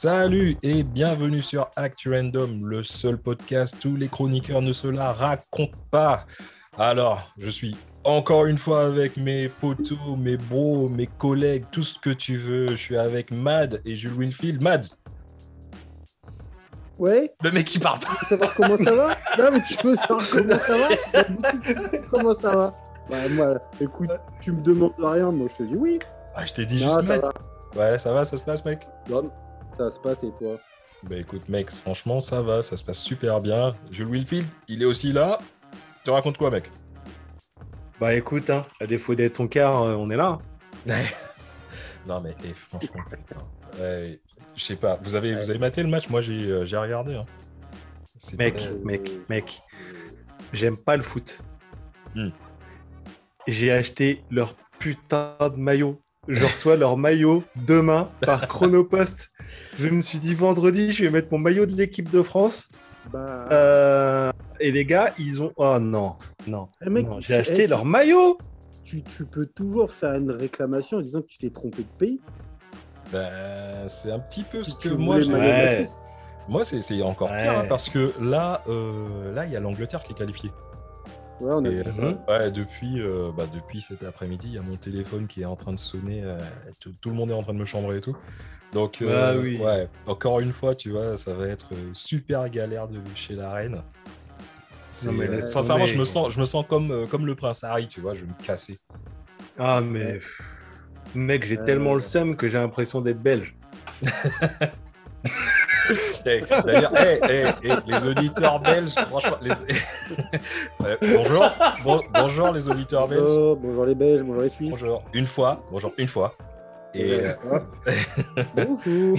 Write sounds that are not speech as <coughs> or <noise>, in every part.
Salut et bienvenue sur Actu Random, le seul podcast où les chroniqueurs ne se la racontent pas. Alors, je suis encore une fois avec mes potos, mes bros, mes collègues, tout ce que tu veux. Je suis avec Mad et Jules Winfield. Mad, Ouais, le mec qui parle pas. tu veux savoir comment ça va Non, mais tu veux savoir comment ça va Comment ça va? Bah, moi, écoute, tu me demandes rien, moi je te dis oui. Ah, je t'ai dit Non, juste ça mec. va. Ouais, ça va, ça se passe, mec? Non, ça se passe et toi Bah écoute, mec, franchement, ça va, ça se passe super bien. Jules Winfield, il est aussi là. Tu racontes quoi, mec? Bah écoute, hein, à défaut d'être ton quart, euh, on est là. <laughs> Non, mais eh, franchement, putain. Ouais, je sais pas, vous avez, vous avez maté le match? Moi, j'ai euh, j'ai regardé. Hein. Mec, Euh, mec, mec, j'aime pas le foot. Hmm. J'ai acheté leur putain de maillot. Je reçois leur maillot demain par <laughs> Chronopost. Je me suis dit vendredi, je vais mettre mon maillot de l'équipe de France. Bah, Euh, et les gars, ils ont. Oh non, non. eh, mec, non, tu- J'ai acheté eh, leur maillot. tu, tu peux toujours faire une réclamation en disant que tu t'es trompé de pays. Ben, c'est un petit peu ce Tu que moi j'ai. Ouais. Moi, c'est c'est encore Ouais. pire hein, parce que là, euh, là, il y a l'Angleterre qui est qualifiée. Ouais, on a Et, ça. euh, ouais, depuis, euh, bah, depuis cet après-midi, il y a mon téléphone qui est en train de sonner. euh, tout, tout le monde est en train de me chambrer et tout. Donc, euh, Bah oui. ouais, encore une fois, tu vois, ça va être euh, super galère de chez la reine. Non, mais euh, sincèrement, je me sens, je me sens comme, euh, comme le prince Harry, tu vois, je vais me casser. Ah mais. Mec, j'ai Euh. tellement le seum que j'ai l'impression d'être belge. <laughs> D'ailleurs, eh, eh, eh, les auditeurs belges, franchement, les... <laughs> Bonjour, bon- bonjour les auditeurs belges. Bonjour, bonjour les Belges, bonjour les Suisses. Bonjour, une fois, bonjour, une fois. Et, euh, <laughs> Bonjour.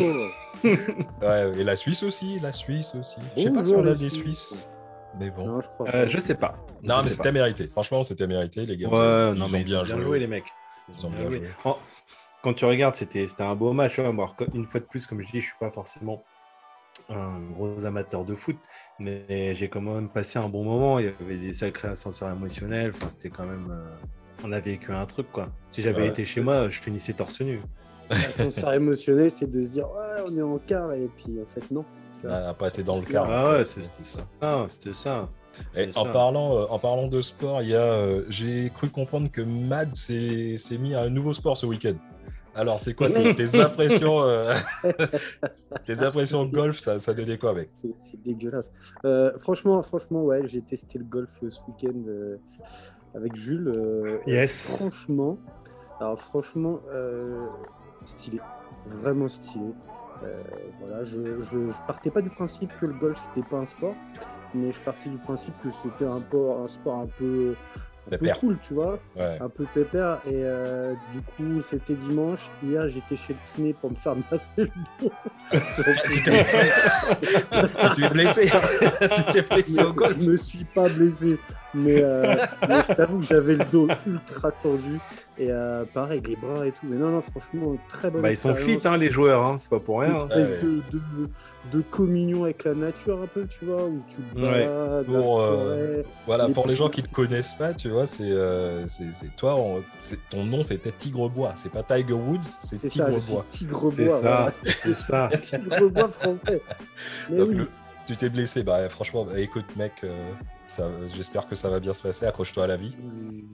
ouais, et la Suisse aussi, la Suisse aussi. Je sais pas si on a des Suisses. Suisses, mais bon. Non, je crois Euh, je sais pas. Non, Je mais c'était mérité. Franchement, c'était mérité, les gars. Ouais, ils non, ont mais bien joué. les mecs. Ils ont bien joué. Quand tu regardes, c'était c'était un beau match. hein. Bon, alors, une fois de plus, comme je dis, je suis pas forcément un gros amateur de foot, mais j'ai quand même passé un bon moment. Il y avait des sacrés ascenseurs émotionnels. Enfin, c'était quand même. euh, On a vécu un truc, quoi. Si j'avais Ouais, été chez moi, je finissais torse nu. L'ascenseur émotionnel, c'est de se dire ouais, on est en quart et puis en fait non. Ah, pas été dans le quart. Ah ouais, c'était ça. Ah, c'était ça. Et en ça. parlant, euh, en parlant de sport, il y a, euh, j'ai cru comprendre que Mad s'est s'est mis à un nouveau sport ce week-end. Alors, c'est quoi tes, tes <laughs> impressions euh, <laughs> Tes impressions golf, ça, ça donnait quoi, mec C'est- C'est dégueulasse. Euh, franchement, franchement, ouais, j'ai testé le golf ce week-end euh, avec Jules. euh, Yes. Franchement, alors franchement, euh, stylé, vraiment stylé. Euh, voilà, je, je, je partais pas du principe que le golf c'était pas un sport, mais je partais du principe que c'était un sport un peu, un peu cool, tu vois Ouais. un peu pépère et euh, du coup c'était dimanche hier j'étais chez le kiné pour me faire masser le dos <laughs> tu t'es blessé <laughs> Tu t'es blessé au golf je me suis pas blessé mais, euh, mais je t'avoue que j'avais le dos ultra tendu et euh, pareil les bras et tout mais non non franchement très bonne Bah, ils sont fit, hein, les joueurs. Hein. C'est pas pour Une rien. hein. espèce Ouais. de, de, de communion avec la nature un peu tu vois où tu te Ouais. balades, la Pour, euh, forêt. Voilà, Les pour les gens qui te connaissent pas, tu vois, c'est euh, c'est toi, on- ton nom c'était Tigrebois. C'est pas Tiger Woods, c'est Tigrebois. tigre C'est bois ça. C'est <laughs> ça. tigre bois français mais Donc, oui le- tu t'es blessé, bah franchement, bah, écoute mec, euh, ça- j'espère que ça va bien se passer, accroche-toi à la vie.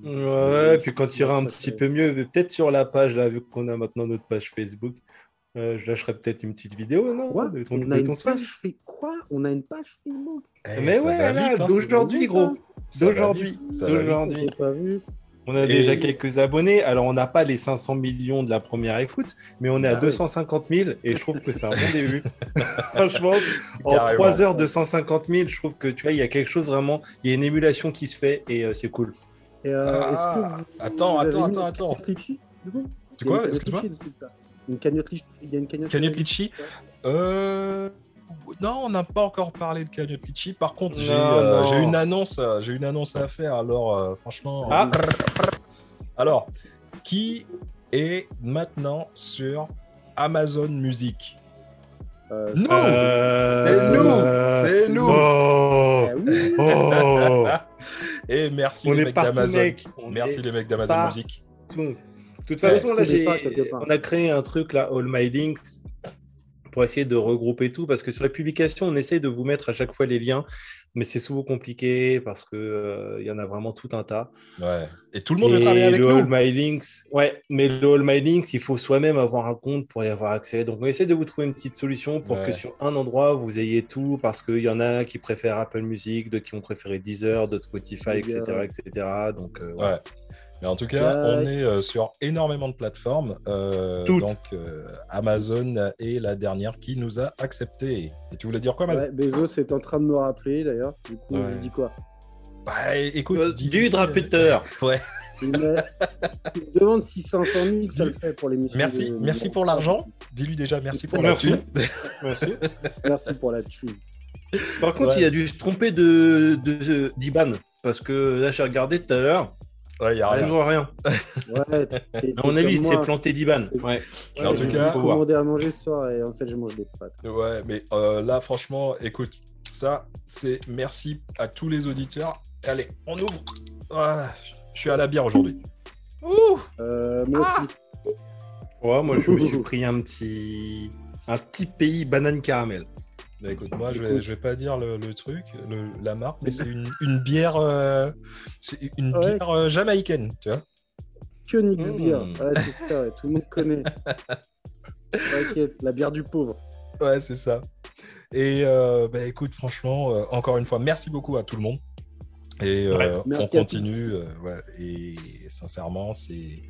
Ouais, puis quand il ira un petit peu mieux, peut-être sur la page, là, vu qu'on a maintenant notre page Facebook, euh, je lâcherai peut-être une petite vidéo, non Quoi de ton, On de a ton une page fait quoi On a une page Facebook Eh, Mais ça ouais, là, hein. d'aujourd'hui, gros. D'aujourd'hui. D'aujourd'hui. J'ai pas vu. On a Et- déjà quelques abonnés. Alors, on n'a pas les 500 millions de la première écoute, mais on est à Ah oui. 250 000 et je trouve que c'est un bon <laughs> début. Franchement, en Carrément. 3 heures, 250 000, je trouve que tu vois, il y a quelque chose vraiment, il y a une émulation qui se fait et euh, c'est cool. Et, euh, Ah, est-ce que vous- attends, vous attends, attends, attends. litchi, du coup? Excuse-moi Une cagnotte litchi- Il y a une cagnotte Cagnotte litchi Litchi Euh. Non, on n'a pas encore parlé de Cagnotte Litchi. Par contre, j'ai euh, une annonce, j'ai une annonce à faire. Alors, euh, franchement. Ah. Alors, qui est maintenant sur Amazon Music? Euh, Nous Euh, C'est nous C'est nous Oh, ah oui. oh. <laughs> Et merci On les mecs d'Amazon. mec. Merci est les mecs d'Amazon Music. De toute Ouais. façon, là, pas on a créé un truc là, All My Links, pour essayer de regrouper tout, parce que sur la publication, on essaye de vous mettre à chaque fois les liens, mais c'est souvent compliqué parce qu'il euh, il y en a vraiment tout un tas. Ouais. Et tout le monde veut travailler avec le nous. All My Links, ouais, mais le All My Links, il faut soi-même avoir un compte pour y avoir accès. Donc, on essaie de vous trouver une petite solution pour Ouais. que sur un endroit, vous ayez tout, parce qu'il y en a qui préfèrent Apple Music, d'autres qui ont préféré Deezer, d'autres Spotify, etc., etc. Donc, euh, Ouais. Mais en tout cas, on est euh, sur énormément de plateformes. euh, Toutes. donc, euh, Amazon est la dernière qui nous a accepté. Et tu voulais dire quoi, Mal Ouais, Bezos est en train de me rappeler d'ailleurs. Du coup, Ouais. je dis quoi? Bah, écoute, Euh, dis- du drapeteur. <laughs> Ouais. Il me il me demande si 500 000 ça le fait pour l'émission. Merci, de- merci pour l'argent. Dis-lui déjà merci pour Merci. la <laughs> Merci. Merci pour la thune. Par contre, Ouais. il a dû se tromper de, de, d'Iban, parce que là, j'ai regardé tout à l'heure, Ouais, y a il rien. ne voit rien. Ouais, <laughs> À mon avis, il comme s'est moi. planté d'Iban. Ouais. En tout J'ai cas, voir. commandé à manger ce soir et en fait, je mange des pâtes. Ouais, mais euh, là, franchement, écoute, ça, c'est merci à tous les auditeurs. Allez, on ouvre. Voilà, je suis à la bière aujourd'hui. Ouh Euh, moi Ah aussi. Ouais, moi, je me suis <laughs> pris un petit, un petit pays banane caramel. Bah, écoute, moi, je vais, je vais pas dire le, le truc, le- la marque, mais c'est une, une bière, euh, c'est une Ouais. bière euh, jamaïcaine, tu vois. Königs Mmh. Ouais, c'est ça, ouais, tout le monde connaît. <laughs> La bière du pauvre. Ouais, c'est ça. Et euh, bah, écoute, franchement, euh, encore une fois, merci beaucoup à tout le monde. Et euh, Ouais, on continue. euh, ouais, et sincèrement, c'est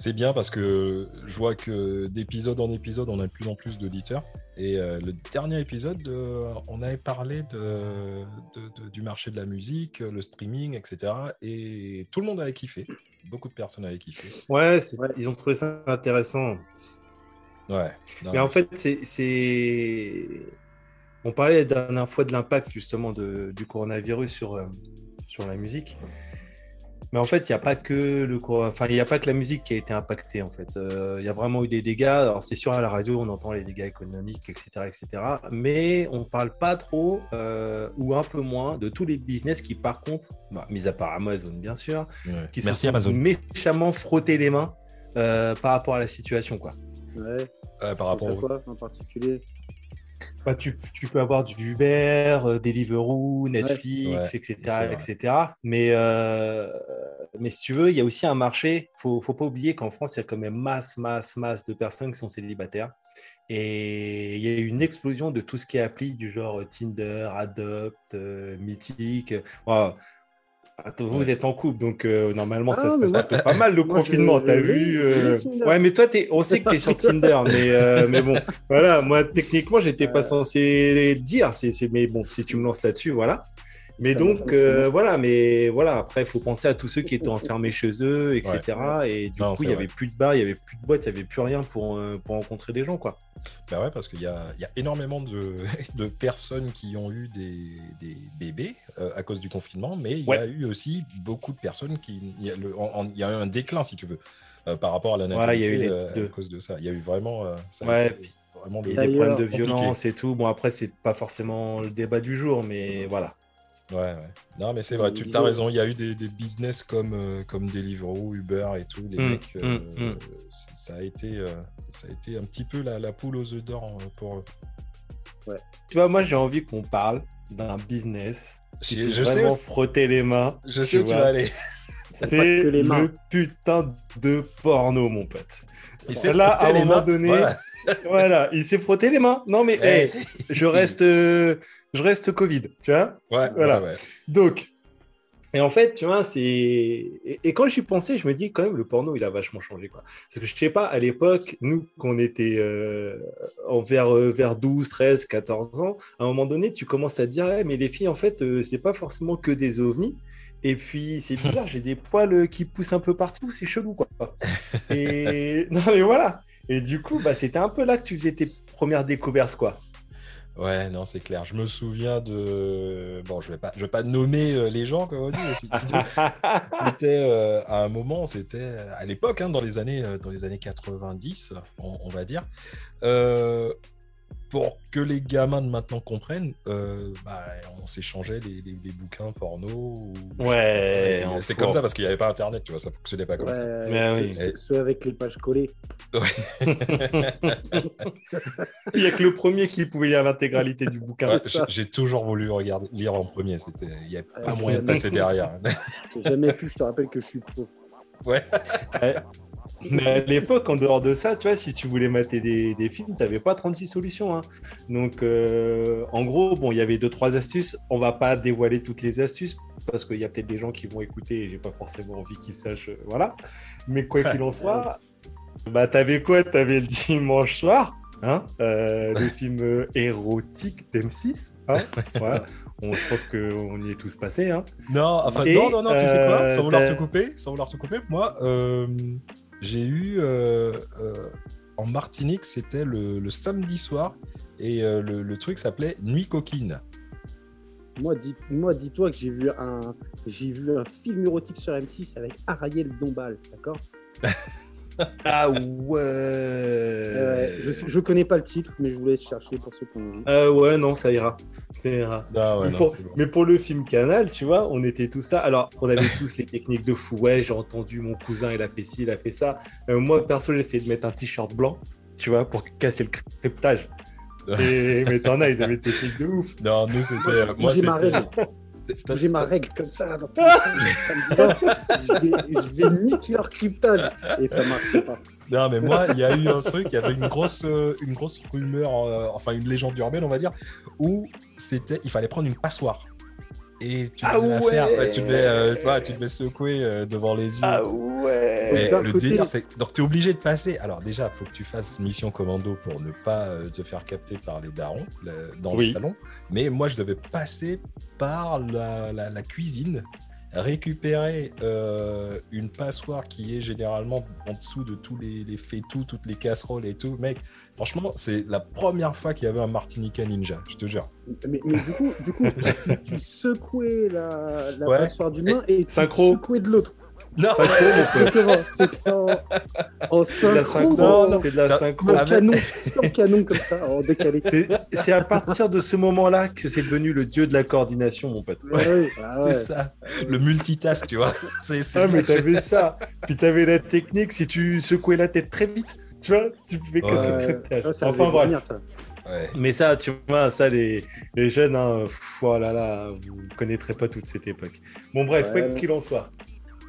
c'est bien parce que je vois que d'épisode en épisode, on a de plus en plus d'auditeurs. Et euh, le dernier épisode, euh, on avait parlé de, de- de- du marché de la musique, le streaming, etc. Et tout le monde avait kiffé. Beaucoup de personnes avaient kiffé. Ouais, c'est- Ouais. ils ont trouvé ça intéressant. Ouais. Non, Mais en fait, c'est. On parlait la dernière fois de l'impact justement de- du coronavirus sur, euh, sur la musique. Mais en fait, il n'y a pas que le enfin, il n'y a pas que la musique qui a été impactée en fait. Euh, Il y a vraiment eu des dégâts. Alors c'est sûr à la radio, on entend les dégâts économiques, etc., etc. Mais on parle pas trop euh, ou un peu moins de tous les business qui, par contre, bah, mis à part Amazon bien sûr, ouais. qui Merci se sont Amazon. méchamment frotté les mains euh, par rapport à la situation quoi. Ouais, par rapport au... quoi en particulier? Bah, tu, tu peux avoir du Uber, euh, Deliveroo, Netflix, Ouais, etc., etc. Mais, euh, mais si tu veux, il y a aussi un marché. Il faut, faut pas oublier qu'en France, il y a quand même masse, masse, masse de personnes qui sont célibataires. Et il y a eu une explosion de tout ce qui est appli du genre Tinder, Adopt, euh, Mythique. Wow. Vous êtes en couple, donc euh, normalement, Ah, ça se mais passe moi- pas mal le <laughs> confinement, t'as vu euh. Ouais, mais toi, t'es- on sait que tu es sur Tinder, <laughs> mais, euh, mais bon, voilà, moi, techniquement, j'étais pas censé le dire, mais bon, si tu me lances là-dessus, voilà. Mais donc, euh, voilà, mais voilà, après, il faut penser à tous ceux qui étaient enfermés chez eux, etc. Et du Non, coup, il n'y avait plus de bars, il n'y avait plus de boîtes, il n'y avait plus rien pour, euh, pour rencontrer des gens, quoi. Bah ouais, parce qu'il y a, y a énormément de, <laughs> de personnes qui ont eu des, des bébés euh, à cause du confinement, mais il y a eu aussi beaucoup de personnes qui. Il y a, y eu un déclin, si tu veux, par rapport à la Ouais, natalité il y a eu les euh, deux. à cause de ça. Il y a eu vraiment. ça Ouais, Il y a des problèmes de compliqué. violence et tout. Bon, après, c'est pas forcément le débat du jour, mais voilà. Ouais, ouais. Non, mais c'est vrai, tu as raison. Il y a eu des, des business comme, euh, comme Deliveroo, Uber et tout. Les Mm, mecs, euh, mm, mm. ça, a été, euh, ça a été un petit peu la, la poule aux œufs d'or euh, pour eux. Tu vois, moi, j'ai envie qu'on parle d'un business qui Je, s'est je sais, vraiment frotter les mains. je sais où tu vas aller. <laughs> C'est le putain de porno, mon pote. Il s'est Là, frotté à un moment donné, Voilà. Voilà, il s'est frotté les mains. Non, mais hey, <laughs> je reste, euh, je reste Covid, tu vois. Ouais, Voilà. ouais, ouais. Donc, et en fait, tu vois, c'est. Et, et quand j'y pensais, je me dis quand même, le porno, il a vachement changé, quoi. Parce que je sais pas, à l'époque, nous, qu'on était euh, en vers, euh, vers 12, 13, 14 ans, à un moment donné, tu commences à te dire, Eh, mais les filles, en fait, euh, c'est pas forcément que des ovnis. Et puis, c'est <laughs> bizarre, j'ai des poils euh, qui poussent un peu partout, c'est chelou, quoi. Et. <laughs> Non, mais voilà. Et du coup, bah, c'était un peu là que tu faisais tes premières découvertes, quoi. Ouais, non, c'est clair. Je me souviens de. Bon, je vais pas, je vais pas nommer euh, les gens, comme on dit. <laughs> C'était euh, à un moment, c'était à l'époque, hein, dans les années, euh, dans les années 90, on, on va dire. Euh, pour que les gamins de maintenant comprennent, euh, bah, on s'échangeait des, des, des bouquins porno. ou- Ouais, c'est comme ça parce qu'il n'y avait pas internet, tu vois, ça fonctionnait pas comme ça. Mais ceux- oui. ceux- ceux avec les pages collées. <laughs> Il n'y a que le premier qui pouvait lire l'intégralité du bouquin. Ouais, j'ai toujours voulu regarder, lire en premier, c'était, il n'y a pas Ouais, moyen de passer derrière. J'ai jamais pu, je te rappelle que je suis pauvre. ouais. Mais à l'époque, en dehors de ça, tu vois, si tu voulais mater des, des films, tu n'avais pas 36 solutions. hein. Donc, euh, en gros, bon, il y avait deux, trois astuces. On va pas dévoiler toutes les astuces parce qu'il y a peut-être des gens qui vont écouter et j'ai pas forcément envie qu'ils sachent. euh, voilà. Mais quoi qu'il en soit, <laughs> bah, t'avais quoi? T'avais le dimanche soir, hein, euh, le film érotique d'M6. Hein, <laughs> voilà. On, je pense qu'on y est tous passés. Hein. Non, enfin, Et, non, non, non, tu sais quoi, sans vouloir te couper, sans vouloir te couper, moi, j'ai eu euh, euh, en Martinique, c'était le, le samedi soir, et euh, le, le truc s'appelait Nuit coquine. Moi, dis, moi, dis-toi que j'ai vu un, j'ai vu un film érotique sur M6 avec Ariel Dombal, d'accord? <laughs> Ah ouais. Euh, je, je connais pas le titre, mais je vous laisse chercher pour ceux qui ont vu. Euh, ouais, non, ça ira. Ça ira. Ah ouais, mais, non, pour, c'est bon. mais pour le film Canal, tu vois, on était tous ça. Alors, on avait <laughs> tous les techniques de fou. Ouais, j'ai entendu mon cousin, il a fait ci, il a fait ça. Euh, moi, perso, j'ai essayé de mettre un t-shirt blanc, tu vois, pour casser le cryptage. <laughs> Et, mais t'en as, ils avaient des techniques de ouf. Non, nous, c'était. moi, c'était. <laughs> J'ai ma règle comme ça dans tous les sens, en me disant, je vais, je vais niquer leur cryptage et ça marche pas. Non, mais moi, il y a eu un truc, il y avait une grosse, euh, une grosse rumeur, euh, enfin une légende urbaine, on va dire, où c'était, il fallait prendre une passoire. Et tu Ah devais la faire, ouais. tu devais, euh, tu vois, tu devais secouer euh, devant les yeux. Ah ouais. Mais le côté- délire, c'est donc tu es obligé de passer. Alors déjà, il faut que tu fasses mission commando pour ne pas euh, te faire capter par les darons le- dans Oui. le salon. Mais moi, je devais passer par la, la- la cuisine, récupérer euh, une passoire qui est généralement en dessous de tous les, les fétous, toutes les casseroles et tout. Mec, franchement, c'est la première fois qu'il y avait un Martiniquais ninja, je te jure. Mais, mais du coup, du coup <laughs> tu, tu secouais la, la Ouais. passoire d'une main et tu Synchro. secouais de l'autre. Non, Synchro, mon pote. Exactement. C'était en, en C'est de la synchro. Non, non. C'est de la synchro. En canon, en canon comme ça, en décalé. C'est à partir de ce moment-là que c'est devenu le dieu de la coordination, mon pote. Ouais, ouais, ah ouais. c'est ça. Le multitask, tu vois. C'est, Ah, mais t'avais ça. Puis t'avais la technique, si tu secouais la tête très vite, tu vois, tu pouvais casser le ça Enfin bref. venir, ça. Ouais. Mais ça, tu vois, ça, les, les jeunes, hein, pff, oh là là, vous ne connaîtrez pas toute cette époque. Bon, bref, Ouais. quoi qu'il en soit.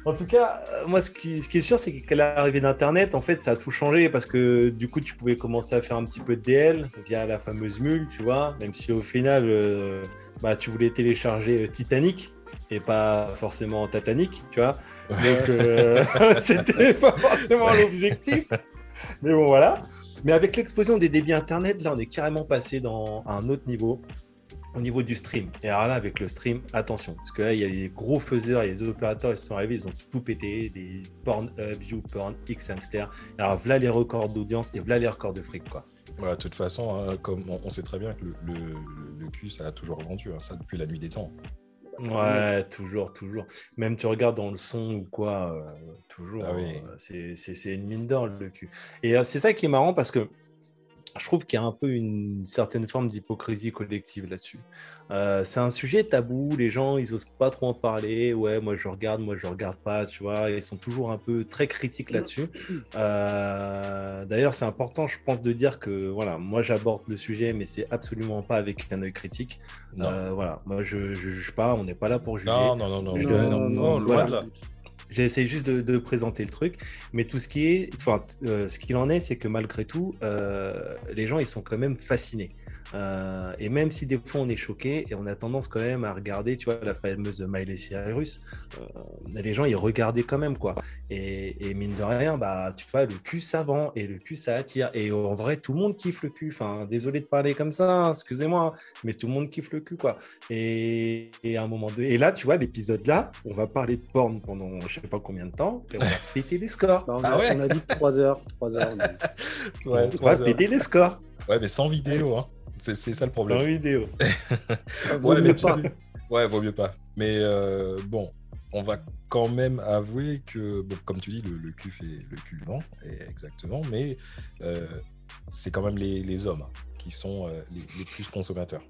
En tout cas, euh, moi, ce qui, ce qui est sûr, c'est qu'à l'arrivée d'Internet, en fait, ça a tout changé parce que du coup, tu pouvais commencer à faire un petit peu de DL via la fameuse mule, tu vois, même si au final, euh, bah, tu voulais télécharger euh, Titanic et pas forcément Titanic, tu vois. Donc, euh, <laughs> c'était pas forcément l'objectif. Mais bon, voilà. Mais avec l'explosion des débits Internet, là, on est carrément passé dans un autre niveau, au niveau du stream. Et alors là, avec le stream, attention, parce que là, il y a les gros faiseurs, il y a les opérateurs, ils sont arrivés, ils ont tout pété, des Pornhub, YouPorn, Xhamster. Alors, voilà les records d'audience et voilà les records de fric, quoi. Ouais, de toute façon, hein, comme on, on sait très bien que le, le, le cul, ça a toujours vendu, hein, ça depuis la nuit des temps. Ouais, toujours, toujours. Même tu regardes dans le son ou quoi, euh, toujours. Ah oui. euh, c'est une mine d'or le cul. Et euh, c'est ça qui est marrant parce que je trouve qu'il y a un peu une certaine forme d'hypocrisie collective là-dessus. Euh, c'est un sujet tabou, les gens ils osent pas trop en parler. Ouais, moi je regarde, moi je regarde pas, tu vois. Ils sont toujours un peu très critiques là-dessus. Euh, D'ailleurs, c'est important, je pense, de dire que voilà, moi j'aborde le sujet, mais c'est absolument pas avec un œil critique. Non, Euh, voilà, moi je, je juge pas, on n'est pas là pour juger. non, non, non, non, Je donne- non, non, loin voilà. J'essaie juste de, présenter le truc, mais tout ce qui est, enfin, euh, ce qu'il en est, c'est que malgré tout, euh, les gens ils sont quand même fascinés. Euh, et même si des fois on est choqué et on a tendance quand même à regarder, tu vois, la fameuse Miley Cyrus, euh, les gens ils regardaient quand même quoi. Et, et mine de rien, bah tu vois, le cul ça vend et le cul ça attire. Et en vrai, tout le monde kiffe le cul. Enfin, désolé de parler comme ça, hein, excusez-moi, hein, mais tout le monde kiffe le cul quoi. Et, et à un moment donné, et là, tu vois, l'épisode là, on va parler de porn pendant je sais pas combien de temps et on va péter les scores. On, Ah a, ouais on a dit 3 heures. 3 heures on. <laughs> Ouais, va heures. péter les scores. Ouais, mais sans vidéo, hein. C'est c'est ça le C'est problème. en vidéo. <laughs> Ah, vaut Ouais, mais mieux tu pas. sais- Ouais, vaut mieux pas. Mais euh, bon, on va quand même avouer que, bon, comme tu dis, le, le cul fait le cul vend, et exactement, mais euh, c'est quand même les, les hommes qui sont euh, les, les plus consommateurs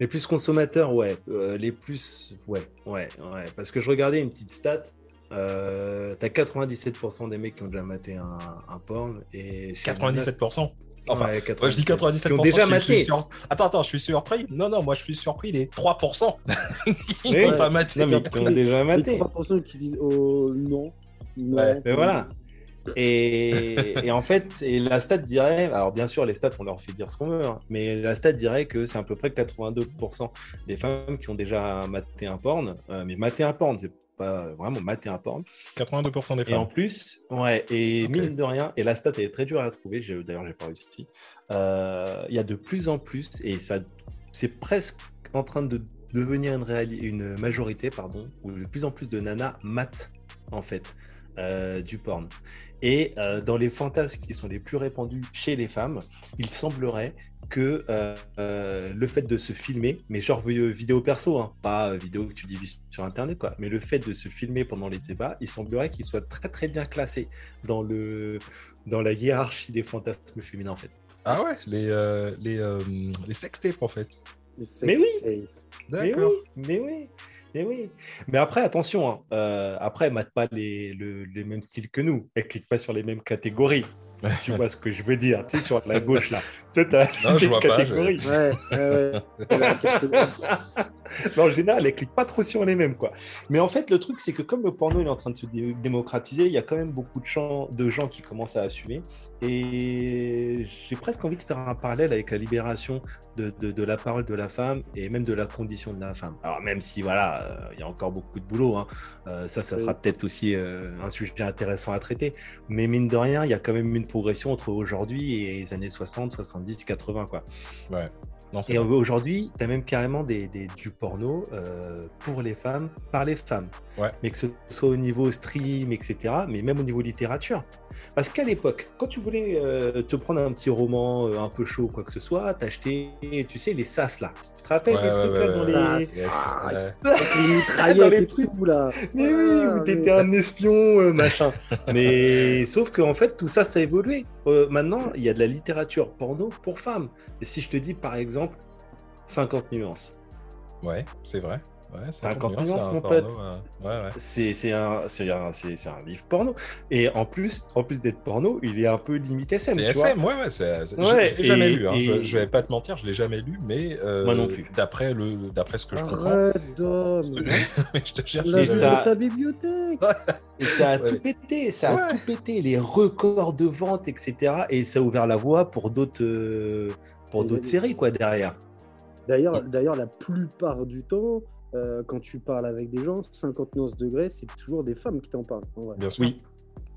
Les plus consommateurs, ouais. Euh, les plus. Ouais, ouais, ouais. Parce que je regardais une petite stat. Euh, T'as 97% des mecs qui ont déjà maté un, un porn. Et chez 97% Enfin, Ouais, Ouais, je dis 97%. Qui ont déjà je suis maté. sur- Attends, attends, je suis surpris. Non, non, moi je suis surpris, les 3%. <laughs> Ils Oui. n'ont pas maté. Non, mais qui ont déjà Les maté. 3% qui disent oh non, non. Ouais, Mais voilà. Et, et en fait, et la stat dirait, alors bien sûr, les stats, on leur fait dire ce qu'on veut, hein, mais la stat dirait que c'est à peu près 82% des femmes qui ont déjà maté un porn. euh, mais maté un porn, c'est pas vraiment maté un porn. 82% des Et en femmes. plus, ouais, et Ok. mine de rien, et la stat est très dure à trouver, d'ailleurs, j'ai pas réussi. euh, Il y a de plus en plus, et ça, c'est presque en train de devenir une, une majorité, pardon, où de plus en plus de nanas matent, en fait, euh, du porn. Et euh, dans les fantasmes qui sont les plus répandus chez les femmes, il semblerait que euh, euh, le fait de se filmer, mais genre vi- vidéo perso, hein, pas vidéo que tu diffuses sur internet, quoi, mais le fait de se filmer pendant les débats, il semblerait qu'il soit très très bien classé dans, le, dans la hiérarchie des fantasmes féminins en fait. Ah ouais, les, euh, les, euh, les sextapes en fait. Les Mais oui. Mais D'accord. oui, mais oui, mais oui. Mais après, attention, hein, euh, après, mate pas les, le- les mêmes styles que nous. Elle clique pas sur les mêmes catégories. <laughs> tu vois ce que je veux dire, tu sais, sur la gauche là. <laughs> Tu sais, t'as Non, je vois pas, catégories. Ouais. Mais <laughs> en général, elle clique pas trop sur les mêmes, quoi. Mais en fait, le truc, c'est que comme le porno il est en train de se dé- démocratiser, il y a quand même beaucoup de gens, de gens qui commencent à assumer. Et j'ai presque envie de faire un parallèle avec la libération de, de- de la parole de la femme et même de la condition de la femme. Alors même si, voilà, euh, il y a encore beaucoup de boulot, hein, euh, ça, ça sera peut-être aussi euh, un sujet intéressant à traiter. Mais mine de rien, il y a quand même une progression entre aujourd'hui et les années 60, 70, 80, quoi. Ouais. Non, Et aujourd'hui, tu as même carrément des, des- du porno euh, pour les femmes, par les femmes. Ouais. Mais que ce soit au niveau stream, etc., mais même au niveau littérature. Parce qu'à l'époque, quand tu voulais euh, te prendre un petit roman euh, un peu chaud, quoi que ce soit, t'achetais, tu sais, les sas là. Tu te rappelles Ouais, les ouais, trucs ouais, là ouais, dans ouais. les. Yes, Ah, <laughs> les mitraillettes et trucs. tout là. Mais oui, Ah, où t'étais mais- un espion, euh, machin. Mais sauf qu'en fait, tout ça, ça a évolué. Euh, maintenant, il y a de la littérature porno pour femmes. Et si je te dis, par exemple, 50 nuances. Ouais, c'est vrai. Ouais, c'est 50 bien, c'est nuances, un mon pote. ouais. Ouais, ouais. C'est un, un, un livre porno. Et en plus, en plus d'être porno, il est un peu limité SM. C'est. SM, ouais, ouais. je l'ai jamais lu. Hein. et- Je, je vais pas te mentir, je l'ai jamais lu, mais euh, Moi non plus. D'après le, d'après ce que je comprends, <laughs> je te cherche. La Et ça- ta bibliothèque. Et ça a Ouais. tout pété, ça a Ouais. tout pété, les records de vente, etc. Et ça a ouvert la voie pour d'autres euh, séries quoi derrière. D'ailleurs, d'ailleurs, la plupart du temps, euh, quand tu parles avec des gens, 59 degrés, c'est toujours des femmes qui t'en parlent. Bien sûr.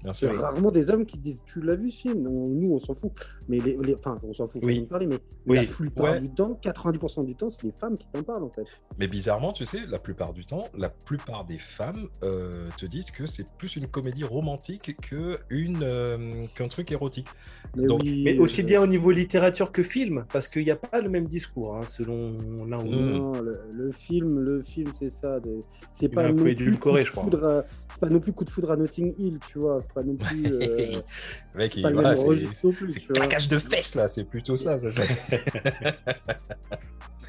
Bien C'est sûr. rarement des hommes qui disent Tu l'as vu ce film On- Nous, on s'en fout. Mais les, les- enfin, on s'en fout, Oui. en parler. Mais Oui. la plupart Ouais. du temps, 90% du temps, c'est des femmes qui t'en parlent en fait. Mais bizarrement, tu sais, la plupart du temps, la plupart des femmes euh, te disent que c'est plus une comédie romantique que une, euh, qu'un truc érotique. Mais, Donc- oui, Mais aussi euh, bien au niveau littérature que film, parce qu'il n'y a pas le même discours hein, selon l'un ou l'autre. Non, le, le film, le film, c'est ça. des- C'est Il pas non plus coup de foudre à- pas non plus coup de foudre à Notting Hill, tu vois. C'est pas non plus. <laughs> euh, mec, il, voilà, c'est, plus, claquage de fesses là, c'est plutôt ça. ça, <laughs>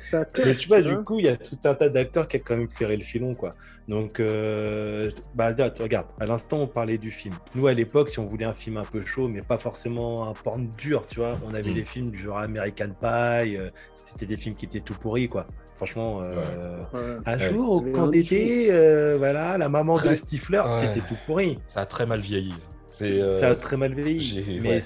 ça. Mais tu vois, du coup, il y a tout un tas d'acteurs qui a quand même ferré le filon, quoi. Donc, euh, bah, regarde, regarde, à l'instant, on parlait du film. Nous, à l'époque, si on voulait un film un peu chaud, mais pas forcément un porn dur, tu vois, on avait Mm. des films du genre American Pie, euh, c'était des films qui étaient tout pourris, quoi. Franchement, euh, Ouais. un Ouais. jour, au camp d'été, euh, voilà, la maman Très- de Stifler, Ouais. c'était tout pourri. Ça a très mal vieilli. C'est, euh, Ça a très mal vieilli, mais ouais.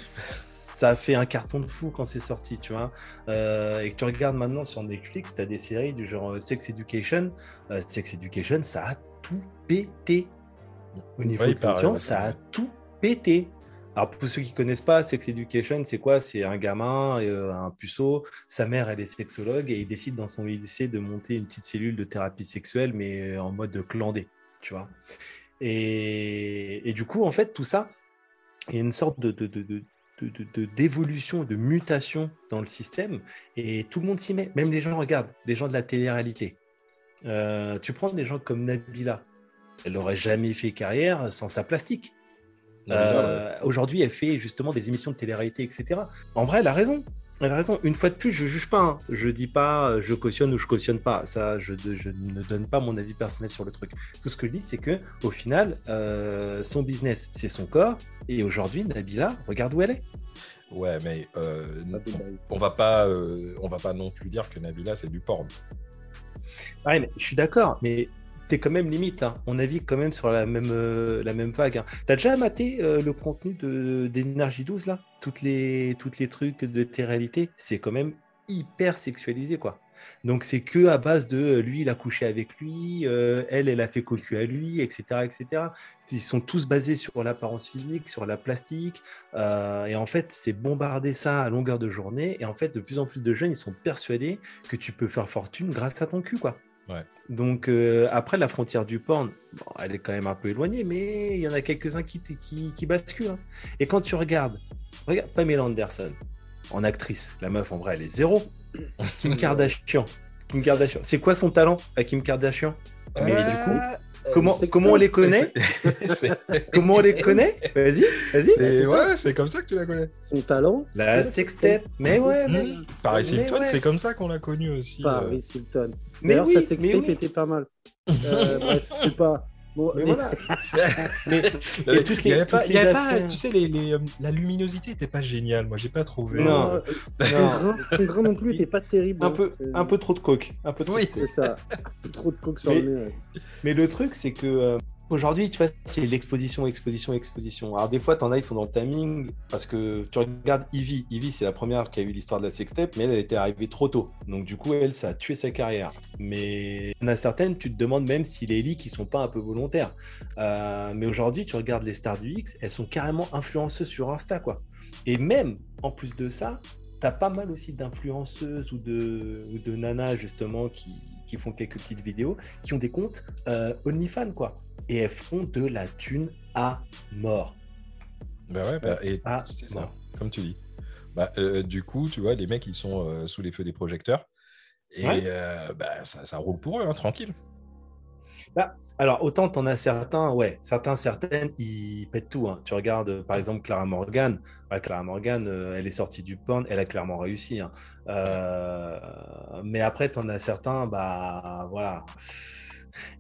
Ça a fait un carton de fou quand c'est sorti, tu vois. Euh, et que tu regardes maintenant sur Netflix, tu as des séries du genre euh, Sex Education. Euh, Sex Education, ça a tout pété. Au niveau Ouais, de l'audience, ça a tout pété. Alors pour ceux qui connaissent pas, Sex Education, c'est quoi? C'est un gamin, euh, un puceau, sa mère elle est sexologue et il décide dans son lycée de monter une petite cellule de thérapie sexuelle mais en mode clandé, tu vois. Et, et du coup, en fait, tout ça, il y a une sorte de, de, de, de- de- de- de- d'évolution, de mutation dans le système, et tout le monde s'y met. Même les gens regardent, les gens de la télé-réalité. Euh, tu prends des gens comme Nabila, elle n'aurait jamais fait carrière sans sa plastique. Euh, Aujourd'hui, elle fait justement des émissions de télé-réalité, etc. En vrai, elle a raison. Elle a raison. Une fois de plus, je juge pas. Hein. Je dis pas je cautionne ou je cautionne pas. Ça, je, je, ne donne pas mon avis personnel sur le truc. Tout ce que je dis, c'est que au final, euh, son business, c'est son corps. Et aujourd'hui, Nabila, regarde où elle est. Ouais, mais euh, on va pas, euh, on va pas non plus dire que Nabila c'est du porn. Ouais, mais je suis d'accord. Mais t'es quand même limite. Hein. On navigue quand même sur la même, euh, la même vague. Hein. T'as déjà maté euh, le contenu d'énergie 12 là? Toutes les, toutes les trucs de tes réalités, c'est quand même hyper sexualisé quoi. Donc c'est que à base de euh, lui, il a couché avec lui, elle, elle a fait cocu à lui, etc., etc. Ils sont tous basés sur l'apparence physique, sur la plastique, et en fait c'est bombarder ça à longueur de journée. Et en fait de plus en plus de jeunes, ils sont persuadés que tu peux faire fortune grâce à ton cul quoi. Donc euh, après la frontière du porn, elle est quand même un peu éloignée, mais il y en a quelques-uns qui, qui, basculent. Hein. Et quand tu regardes, regarde Pamela Anderson en actrice, la meuf en vrai elle est zéro. <laughs> Kim Kardashian, Kim Kardashian, c'est quoi son talent à Kim Kardashian? Mais du coup, euh, Comment, comment on les connaît <laughs> Comment on les connaît Vas-y, vas-y. C'est ouais, c'est comme ça que tu la connais. Son talent La sextape. Mais ouais, mais... Mmh. Paris Hilton, c'est comme ça qu'on l'a connu aussi. Paris euh... Hilton. D'ailleurs, sa sextape était pas mal. <laughs> Euh, bref, je sais pas. Bon, mais voilà. <laughs> mais, mais toutes les, il y avait pas, y avait pas tu sais, les, les, euh, la luminosité était pas géniale. Moi, j'ai pas trouvé. Non, non. Ton <laughs> grain non plus était pas terrible. Un peu, un peu trop de coke. Un peu trop. Oui, c'est ça. trop de coke sur mais, le nez. Mais le truc, c'est que euh, Aujourd'hui, tu vois, c'est l'exposition, exposition, exposition. Alors, des fois, t'en as, ils sont dans le timing parce que tu regardes Ivy. Ivy, c'est la première qui a eu l'histoire de la sextape, mais elle, était arrivée trop tôt. Donc, du coup, elle, ça a tué sa carrière. Mais il y en a certaines, tu te demandes même si les leaks, ils sont pas un peu volontaires. Euh, mais aujourd'hui, tu regardes les stars du X, elles sont carrément influenceuses sur Insta, quoi. Et même, en plus de ça, t'as pas mal aussi d'influenceuses ou de, ou de nanas, justement, qui, qui font quelques petites vidéos, qui ont des comptes euh, OnlyFans, quoi et elles font de la thune à mort. Bah ouais, bah, et c'est ça, comme tu dis. Bah, euh, du coup, tu vois, les mecs, ils sont euh, sous les feux des projecteurs. Et euh, bah, ça, ça, roule pour eux, hein, tranquille. Bah, alors, autant t'en as certains, ouais, certains, certaines, ils pètent tout. Hein. Tu regardes, par exemple, Clara Morgan. Clara Morgan, elle est sortie du porn, elle a clairement réussi. Hein. mais après, t'en as certains, bah voilà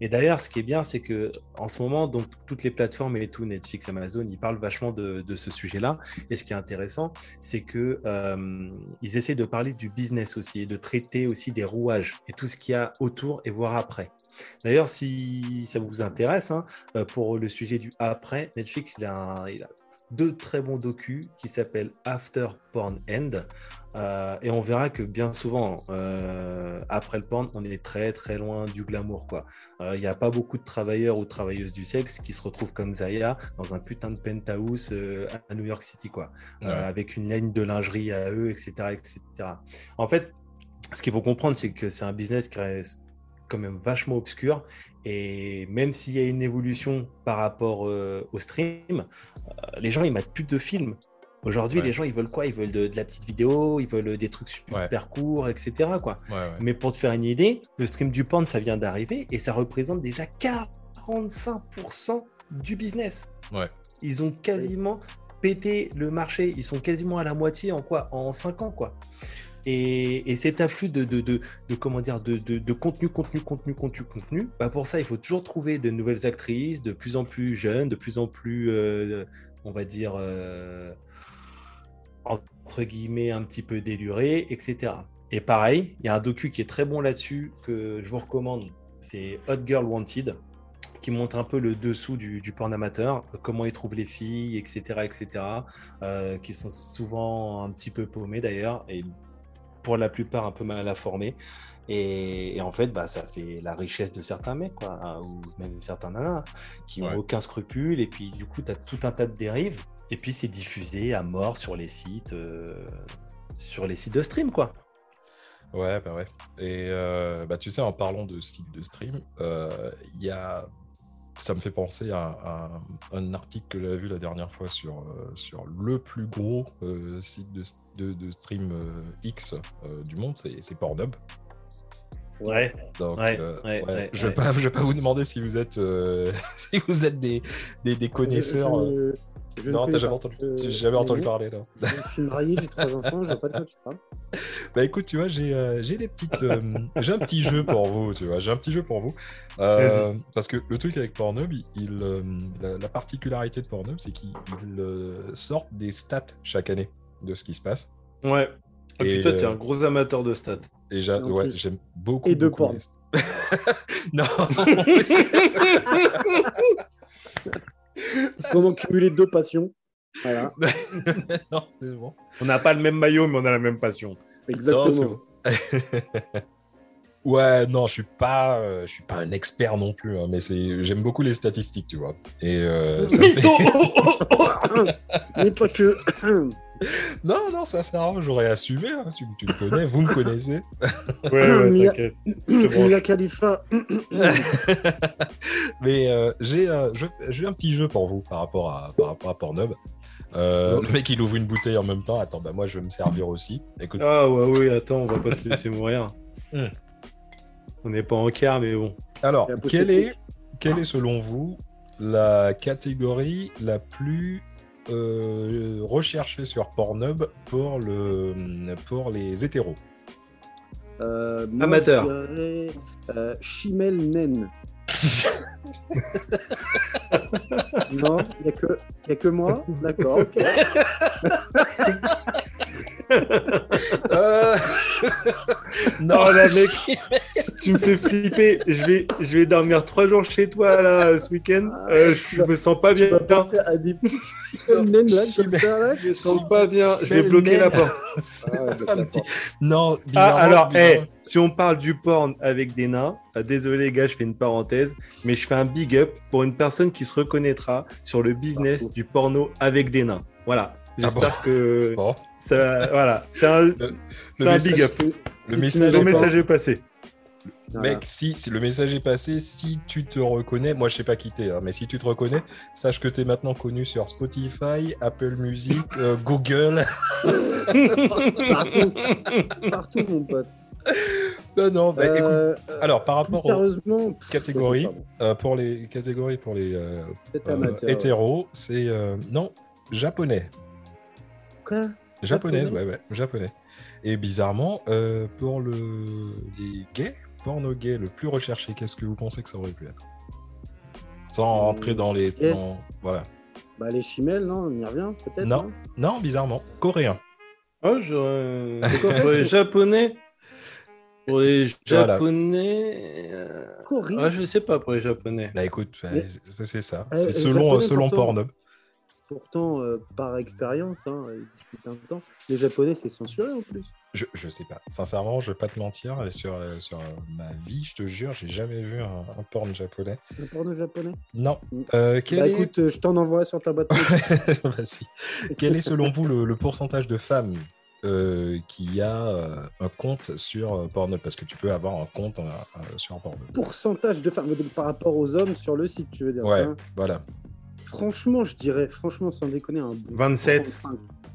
et d'ailleurs, ce qui est bien, c'est que en ce moment, donc toutes les plateformes et tout, Netflix, Amazon, ils parlent vachement de, ce sujet-là. Et ce qui est intéressant, c'est que euh, ils essaient de parler du business aussi et de traiter aussi des rouages et tout ce qu'il y a autour et voir après. D'ailleurs, si ça vous intéresse, hein, euh, pour le sujet du après, Netflix, il a, a deux très bons docus qui s'appellent After Porn End. Euh, et on verra que bien souvent, euh, après le porn, on est très très loin du glamour. Il n'y a pas beaucoup de travailleurs ou travailleuses du sexe qui se retrouvent comme Zaya dans un putain de penthouse euh, à New York City, quoi, avec une ligne de lingerie à eux, etc. etc. En fait, ce qu'il faut comprendre, c'est que c'est un business qui reste quand même vachement obscur et même s'il y a une évolution par rapport au stream, les gens ils mettent plus de films Aujourd'hui, les gens, ils veulent quoi? Ils veulent de, la petite vidéo, ils veulent des trucs super courts, etc. Quoi. Mais pour te faire une idée, le stream du porn, ça vient d'arriver et ça représente déjà 45% du business. Ils ont quasiment pété le marché. Ils sont quasiment à la moitié en quoi? En 5 ans, quoi. Et, cet afflux de, de, de, comment dire de, de, contenu, contenu, contenu, contenu, contenu, bah pour ça, il faut toujours trouver de nouvelles actrices, de plus en plus jeunes, de plus en plus, euh, on va dire, euh, entre guillemets un petit peu déluré, etc. Et pareil, il y a un docu qui est très bon là-dessus que je vous recommande. C'est Hot Girl Wanted, qui montre un peu le dessous du, porn amateur, comment ils trouvent les filles, etc., etc., euh, qui sont souvent un petit peu paumés d'ailleurs, et pour la plupart un peu mal informés. Et, en fait, bah, ça fait la richesse de certains mecs, quoi, ou même certains nanas, qui n'ont aucun scrupule, et puis du coup, tu as tout un tas de dérives. Et puis c'est diffusé à mort sur les sites, euh, sur les sites de stream, quoi. Ouais, bah ouais. Et euh, bah, tu sais, en parlant de sites de stream, euh, il y a... ça me fait penser à, un article que j'avais vu la dernière fois sur, sur le plus gros site de, de, stream X du monde, c'est Pornhub. Ouais. Donc, je ne vais, pas vous demander si vous êtes, <laughs> si vous êtes des, des, des connaisseurs. Je Non, t'as jamais entendu, Je- j'ai jamais entendu parler là. Je suis marié, j'ai trois enfants, je vois pas de quoi tu parles. <laughs> Bah écoute, tu vois, j'ai euh, j'ai des petites, euh, j'ai un petit jeu pour vous, tu vois, j'ai un petit jeu pour vous, Euh, parce que le truc avec Pornhub, il, il, euh, la, la particularité de Pornhub, c'est qu'ils ils, euh, sortent des stats chaque année de ce qui se passe. Ouais. Et Et, puis toi, t'es un gros amateur de stats. Et ouais, j'aime beaucoup. et de beaucoup porn. les <laughs> non. <laughs> <laughs> Comment cumuler deux passions Voilà, <laughs> non, c'est bon. On n'a pas le même maillot, mais on a la même passion. exactement. <laughs> Ouais, non, je suis pas, euh, je suis pas un expert non plus, hein, mais c'est, j'aime beaucoup les statistiques, tu vois. Et euh, ça fait- <laughs> Mais pas que. non, non, ça sert j'aurais assumé. hein, tu, tu me connais, vous me connaissez. <laughs> Ouais, ouais, t'inquiète. Mia Khalifa. <laughs> mais euh, j'ai, euh, je- j'ai un petit jeu pour vous par rapport à, par rapport à Pornhub. Euh, Le mec, il ouvre une bouteille en même temps. Attends, bah moi, je vais me servir aussi. Écoute, Ah ouais, oui, attends, on va pas se laisser mourir. Hmm. On n'est pas en quart, mais bon. alors, quelle est, quelle est selon vous la catégorie la plus euh, recherchée sur Pornhub pour, le, pour les hétéros? Euh, moi, Amateur. je dirais, euh, Chimel Nen. <laughs> Non, il n'y a, que- y a que moi? D'accord, ok. <laughs> Euh, <laughs> Non, Oh là, mec, tu me fais flipper. Je vais, je vais dormir trois jours chez toi là ce week-end. Euh, je me sens pas bien. Tu vas penser à des petites Chimel <laughs> Nen là, comme Chimel- ça là. Je me sens pas bien. Je vais bloquer la porte. <laughs> Ah, petit- Non, Ah, alors, bizarrement. si on parle du porn avec des nains, ah, désolé les gars, je fais une parenthèse, mais je fais un big up pour une personne qui se reconnaîtra sur le business du porno avec des nains. Voilà. J'espère Ah que Bon, ça, voilà, c'est un, le un message- big up. Le message Le message est passé. Mec, si, si le message est passé, si tu te reconnais, moi je sais pas qui t'es, hein, mais si tu te reconnais, sache que tu es maintenant connu sur Spotify, Apple Music, euh, Google. <laughs> Partout, partout, mon pote. non, non, bah, écoute, Euh, alors par rapport aux catégories, bon. euh, pour les catégories pour les euh, euh, hétéros, c'est euh, non japonais, Quoi? Japonaise, Japonais ouais, ouais, japonais. Et bizarrement, euh, pour le les gays, porno gay le plus recherché, qu'est-ce que vous pensez que ça aurait pu être? Sans Euh, rentrer dans les, gay. dans- voilà. Bah, les chimelles, non, on y revient peut-être Non. Non, bizarrement, coréen. Oh, j'aurais. Pour les japonais. Pour les Voilà. japonais. euh, Coréen. Ah, je sais pas pour les japonais. Bah écoute, Mais- c'est- c'est ça. Euh, C'est euh, selon, japonais, selon pourtant. Pornhub. Pourtant, euh, par expérience, hein, fut un temps, les japonais, c'est censuré en plus. Je, je sais pas. Sincèrement, je vais pas te mentir. Sur, euh, sur euh, ma vie, je te jure, j'ai jamais vu un, un porn japonais. Le porno japonais. Non. Mm. Euh, quel Bah est... écoute, je t'en envoie sur ta boîte. <laughs> Quel est selon vous le, le pourcentage de femmes euh, qui a euh, un compte sur euh, Pornhub? Parce que tu peux avoir un compte sur Pornhub. Pourcentage de femmes donc, par rapport aux hommes sur le site, tu veux dire Ouais, ça? voilà. Franchement, je dirais, franchement, sans déconner, un bon 27.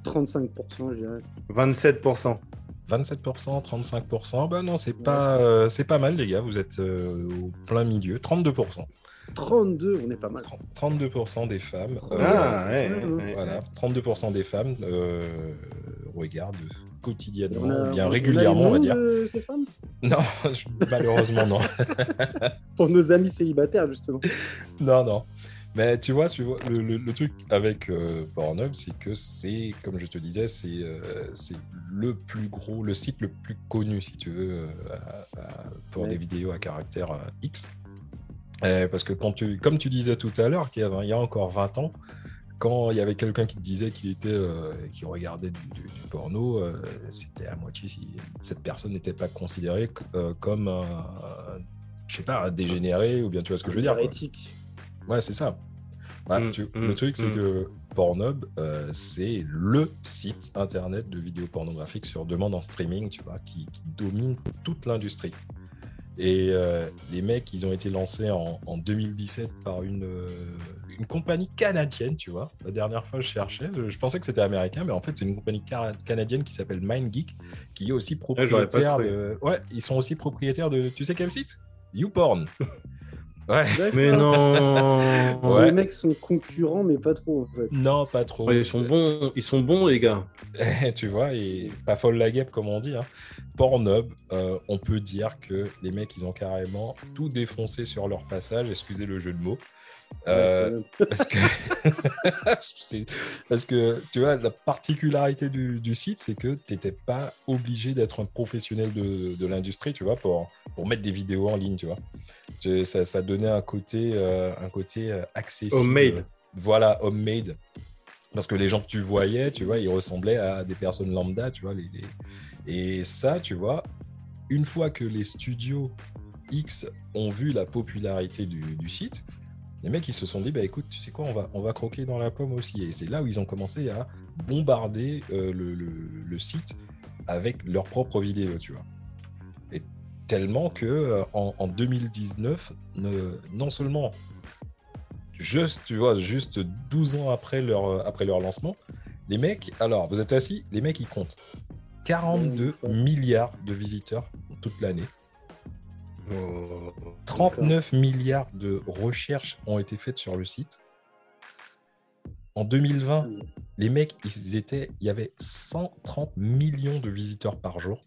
35, 35% je dirais. 27%. 27%, 35%. Bah non, c'est pas, euh, c'est pas mal, les gars. Vous êtes euh, au plein milieu. 32%. 32, on est pas mal. 32% des femmes. euh, Ah, ouais. ouais, ouais. Voilà, 32% des femmes euh, regardent quotidiennement, On a- bien on régulièrement, on va dire. de ces femmes? Non, <laughs> je- malheureusement non. Pour nos amis célibataires, justement. non, non. Mais tu vois, tu vois, le, le- le truc avec euh, Pornhub, c'est que c'est, comme je te disais, c'est euh, le plus gros, le site le plus connu, si tu veux, euh, à- à- pour Ouais. des vidéos à caractère euh, X. Parce que quand tu, comme tu disais tout à l'heure, qu'il y avait- il y a encore 20 ans, quand il y avait quelqu'un qui te disait qu'il était, euh, qui regardait du, du- du porno, euh, c'était à moitié si cette personne n'était pas considérée euh, comme un, je sais pas, un dégénéré ou bien tu vois ce que je veux dire. Hérétique. Ouais, c'est ça. Ouais, Mm, tu- mm, le truc, c'est mm. que Pornhub, euh, c'est le site internet de vidéos pornographiques sur demande en streaming, tu vois, qui, qui domine toute l'industrie. Et euh, les mecs, ils ont été lancés en, en 2017 par une, euh, une compagnie canadienne, tu vois. La dernière fois, je cherchais, je, je pensais que c'était américain, mais en fait, c'est une compagnie ca- canadienne qui s'appelle MindGeek, qui est aussi propriétaire de. Ouais, ils sont aussi propriétaires de. Tu sais quel site? YouPorn. <laughs> Ouais. Mais non. Ouais. Les mecs sont concurrents, mais pas trop en fait. Non, pas trop. Ouais, ils sont bons, ils sont bons les gars. <laughs> tu vois, et pas folle la guêpe, comme on dit. Hein. Pornhub, euh, on peut dire que les mecs, ils ont carrément tout défoncé sur leur passage, excusez le jeu de mots. Euh, <laughs> parce que, <laughs> c'est- parce que tu vois, la particularité du, du site, c'est que tu n'étais pas obligé d'être un professionnel de, de l'industrie, tu vois, pour, pour mettre des vidéos en ligne, tu vois. Ça, ça donnait un côté, euh, un côté euh, accessible. Homemade. Voilà, homemade. Parce que les gens que tu voyais, tu vois, ils ressemblaient à des personnes lambda, tu vois. les- les- Et ça, tu vois, une fois que les studios X ont vu la popularité du, du site, les mecs, ils se sont dit, bah écoute, tu sais quoi, on va, on va croquer dans la pomme aussi. Et c'est là où ils ont commencé à bombarder euh, le, le- le site avec leurs propres vidéos, tu vois. Et tellement que euh, en, en 2019, ne- non seulement juste, tu vois, juste 12 ans après leur, euh, après leur lancement, les mecs, alors, vous êtes assis, les mecs, ils comptent 42 Ouais, milliards de visiteurs toute l'année. Oh. 39 milliards de recherches ont été faites sur le site. En 2020, les mecs, ils étaient, il y avait 130 millions de visiteurs par jour.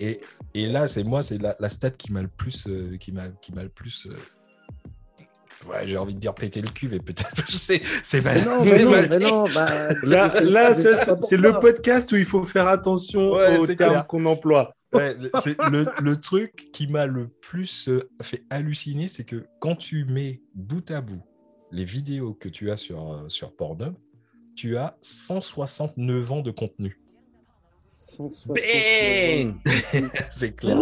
Et, et là, c'est moi, c'est la, la stat qui m'a le plus, euh, qui m'a, qui m'a le plus. euh, ouais, j'ai envie de dire péter le cul, mais peut-être, <laughs> c'est, c'est mal, non, c'est mais non, mal mais dit. non, bah, Là, c'est- là c'est ça, pas c'est c'est pour le podcast où il faut faire attention Ouais, aux termes clair. qu'on emploie. Ouais, le- truc qui m'a le plus euh, fait halluciner, c'est que quand tu mets bout à bout les vidéos que tu as sur, euh, sur Pornhub, tu as 169 ans de contenu. 160 Bang <laughs> c'est clair.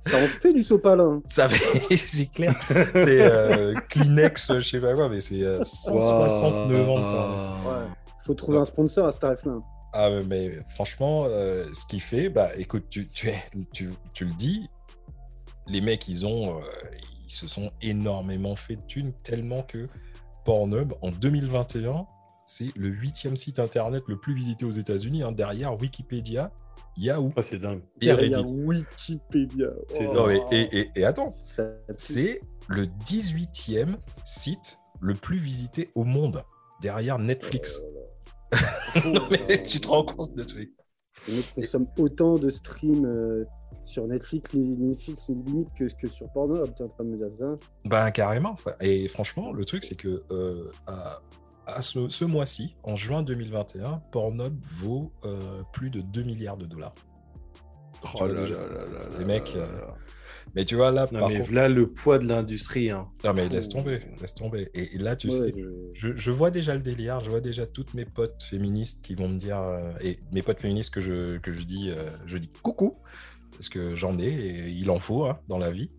Ça en fait du sopalin. Ça fait- <laughs> c'est clair. C'est euh, Kleenex, je sais pas quoi, mais c'est euh, 169 ans de Pornhub. Ouais. Faut trouver un sponsor à ce tarif-là. Ah, mais, mais franchement, euh, ce qu'il fait, bah écoute, tu, tu, es- tu, tu le dis, les mecs, ils ont, euh, ils se sont énormément fait de thunes tellement que Pornhub, en 2021, c'est le huitième site internet le plus visité aux États-Unis, hein, derrière Wikipédia, Yahoo Oh, c'est dingue. et Derrière Reddit. Wikipédia. C'est- Oh. Non, mais- et, et- et attends, c'est le 18e site le plus visité au monde, derrière Netflix. Non, mais tu te rends compte de truc Les mecs consomment autant de streams euh, sur Netflix, les Netflix limite que, que sur Pornhub. Tu es en train de me dire ça Ben carrément. Et franchement, le truc, c'est que euh, à, à ce, ce mois-ci, en juin 2021, Pornhub vaut euh, plus de 2 milliards de dollars. Tu vois déjà. Les mecs, euh, Mais tu vois, là, Non, par mais contre... là, le poids de l'industrie. Hein. Non, mais laisse tomber, laisse tomber. Et, et là, tu Ouais, sais, je- je, je vois déjà le délire, je vois déjà toutes mes potes féministes qui vont me dire, euh, et mes potes féministes que je, que je dis, euh, je dis coucou, parce que j'en ai, et il en faut hein, dans la vie.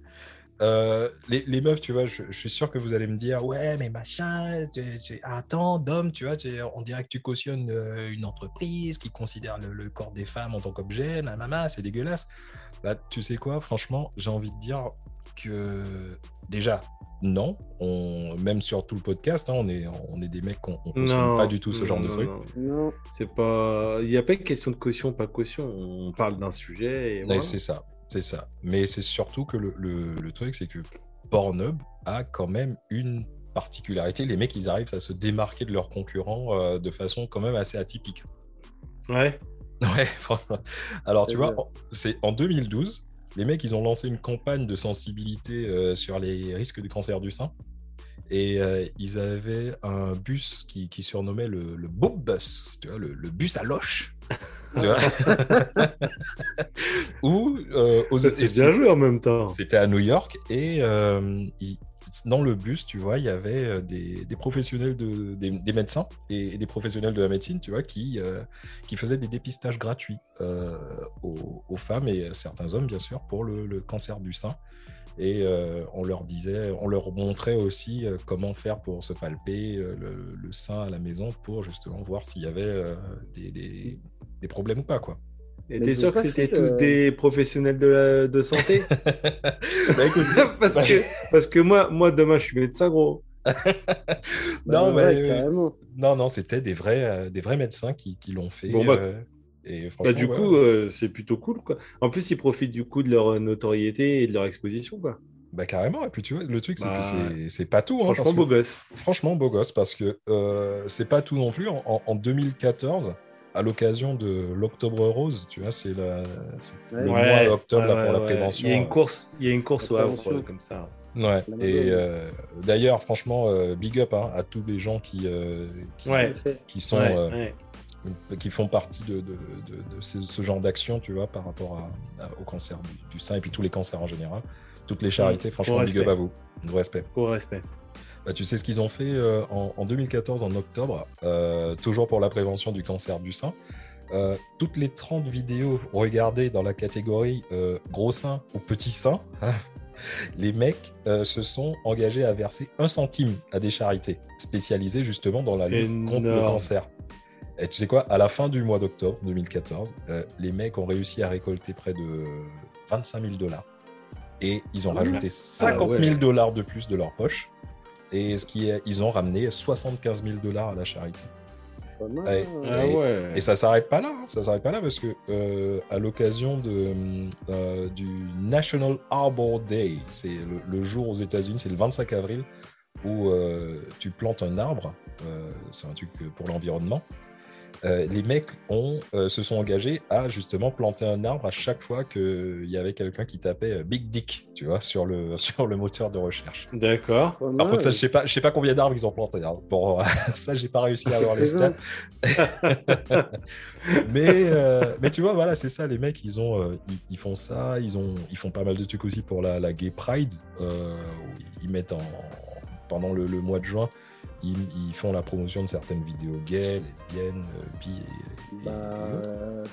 Euh, les, les meufs, tu vois, je, je suis sûr que vous allez me dire, ouais, mais machin, tu, tu- attends, Dom, tu vois, tu- on dirait que tu cautionnes euh, une entreprise qui considère le, le corps des femmes en tant qu'objet, maman, c'est dégueulasse. Bah, tu sais quoi, franchement, j'ai envie de dire que déjà, non, on, même sur tout le podcast, hein, on, est, on est des mecs qu'on on cautionne pas du tout ce genre de non, truc. non. Non, C'est pas. Il n'y a pas une question de caution, pas caution. On parle d'un sujet voilà. C'est ça, c'est ça. Mais c'est surtout que le, le- le truc, c'est que Pornhub a quand même une particularité. Les mecs, ils arrivent à se démarquer de leurs concurrents euh, de façon quand même assez atypique. Ouais. Ouais. <laughs> Alors, tu vois, c'est en 2012, les mecs, ils ont lancé une campagne de sensibilité euh, sur les risques du cancer du sein. Et euh, ils avaient un bus qui, qui surnommait le, le Boob Bus, tu vois, le, le bus à loche. <laughs> tu vois <laughs> Ou euh, aux c'est bien joué en même temps. c'était à New York et dans le bus, tu vois, il y avait euh, des, professionnels, de, des, médecins et, des professionnels de la médecine, tu vois, qui, euh, qui faisaient des dépistages gratuits euh, aux, femmes et certains hommes, bien sûr, pour le, cancer du sein. Et on leur disait, on leur montrait aussi comment faire pour se palper le, sein à la maison pour justement voir s'il y avait des, des- des problèmes ou pas, quoi. Et Mais t'es sûr que c'était tous euh, des professionnels de, la- de santé? <laughs> Bah, écoute, <laughs> parce, que, parce que moi, moi, demain, je suis médecin, gros. <laughs> non, Bah mais ouais, carrément. Non, non, c'était des vrais, euh, des vrais médecins qui, qui l'ont fait. Bon, bah, euh, et franchement, du ouais, coup, euh, c'est plutôt cool. Quoi. En plus, ils profitent du coup de leur notoriété et de leur exposition. Quoi. Bah carrément, et puis tu vois, le truc c'est Bah, que c'est- pas tout. hein, Franchement, beau que- gosse. franchement beau gosse, parce que c'est pas tout non plus. En- en 2014, à l'occasion de l'Octobre Rose, tu vois, c'est la- Ouais. le Ouais, mois d'octobre ouais, pour la ouais. prévention. Il y a une euh, course, il y a une course Havre, prévention. comme ça. Ouais, La et euh, d'ailleurs, franchement, euh, big up hein, à tous les gens qui, euh, qui, Ouais. Sont, Ouais, euh, ouais. qui font partie de, de, de- de ce, ce genre d'action, tu vois, par rapport à- à- au cancer du, du sein et puis tous les cancers en général. Toutes les charités, franchement, big up à vous. De respect. Au respect. Bah, tu sais ce qu'ils ont fait euh, en, en 2014, en octobre, euh, toujours pour la prévention du cancer du sein. Euh, toutes les 30 vidéos regardées dans la catégorie gros sein ou petit sein, <laughs> les mecs se sont engagés à verser un centime à des charités spécialisées justement dans la lutte contre le cancer. Et tu sais quoi, à la fin du mois d'octobre 2014, euh, les mecs ont réussi à récolter près de 25 000 dollars. Et ils ont Ah rajouté 50 000 ouais. dollars de plus de leur poche. Et ce qui est, ils ont ramené 75 000 dollars à la charité. Pas mal. Ouais. Ah Et- ouais. Et ça s'arrête pas là, hein, ça s'arrête pas là parce que euh, à l'occasion de euh, du National Arbor Day, c'est le, le jour aux États-Unis, c'est le 25 avril où euh, tu plantes un arbre, euh, c'est un truc pour l'environnement. Euh, les mecs ont, euh, se sont engagés à justement planter un arbre à chaque fois qu'il y avait quelqu'un qui tapait euh, Big Dick, tu vois, sur le, <laughs> sur le moteur de recherche. D'accord. Par contre, ça, je sais pas, je sais pas combien d'arbres ils ont planté. hein. Bon, <laughs> ça, j'ai pas réussi à avoir les stats. <laughs> mais, euh, mais tu vois, voilà, c'est ça, les mecs, ils, ont, euh, ils, ils font ça, ils, ont, ils font pas mal de trucs aussi pour la, la Gay Pride. euh, ils mettent en, pendant le, le mois de juin, ils, ils font la promotion de certaines vidéos gays, lesbiennes, euh, bi et, et- Bah, et euh,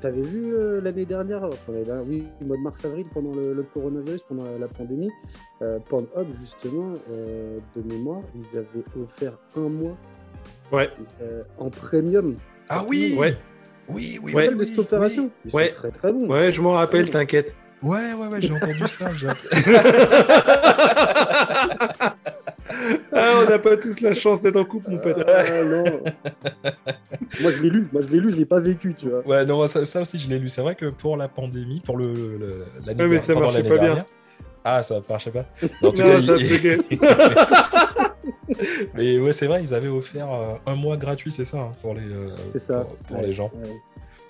T'avais vu euh, l'année dernière, enfin l'année dernière, oui, au mois de mars-avril, pendant le, le coronavirus, pendant la, la pandémie, euh, Pornhub, justement, euh, de mémoire, ils avaient offert un mois Ouais. euh, en premium. Ah oui Ouais. Oui, oui, Tu te Ouais. rappelles de cette opération sont Ouais. très très bons. Ouais, je m'en rappelle, t'inquiète. Ouais, ouais, ouais, j'ai entendu ça. <laughs> <laughs> n'a pas tous la chance d'être en couple, mon pote. Ah, <laughs> non. moi je l'ai lu, moi je l'ai lu, je l'ai pas vécu, tu vois. Ouais, non, ça, ça aussi, je l'ai lu. C'est vrai que pour la pandémie, pour le, le- l'année Ouais, mais ça marchait pas bien. Ah, ça marchait pas. <laughs> Mais En tout Non, cas, ça il- buguait. mais ouais, c'est vrai, ils avaient offert euh, un mois gratuit, c'est ça, hein, pour les, euh, C'est ça. pour, pour Ouais, les gens. ouais.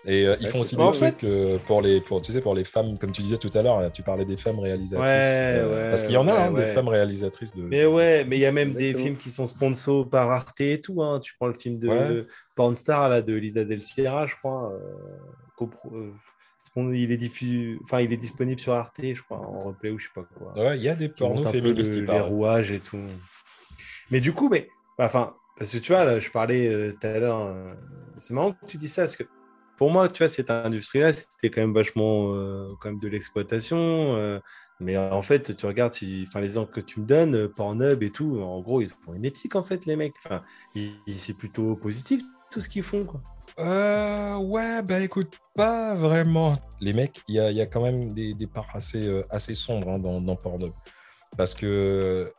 Et euh, ils font aussi des En trucs euh, pour les, pour, tu sais, pour les femmes, comme tu disais tout à l'heure, tu parlais des femmes réalisatrices. Ouais, ouais, parce qu'il y en a, ouais, hein, des femmes réalisatrices de. Mais ouais, mais il y a même des films qui sont sponsors par Arte et tout. Hein. Tu prends le film de Ouais. Pornstar là, de Lisa Del Sierra, je crois. euh, euh, il, est diffus... enfin, il est disponible sur Arte, je crois, en replay ou je sais pas quoi. Ouais, il y a des pornos féministes, le- les rouages et tout. Mais du coup, mais, enfin, parce que tu vois, là, je parlais euh, tout à l'heure. euh, c'est marrant que tu dis ça parce que pour moi, tu vois, cette industrie-là, c'était quand même vachement euh, quand même de l'exploitation. euh, mais en fait, tu regardes si, enfin, les exemples que tu me donnes, euh, Pornhub et tout, en gros, ils font une éthique en fait, les mecs. Enfin, c'est plutôt positif tout ce qu'ils font, ouais, bah écoute, pas vraiment. Les mecs, il y a, y a quand même des, parts assez, assez sombres hein, dans, dans Pornhub. Parce que,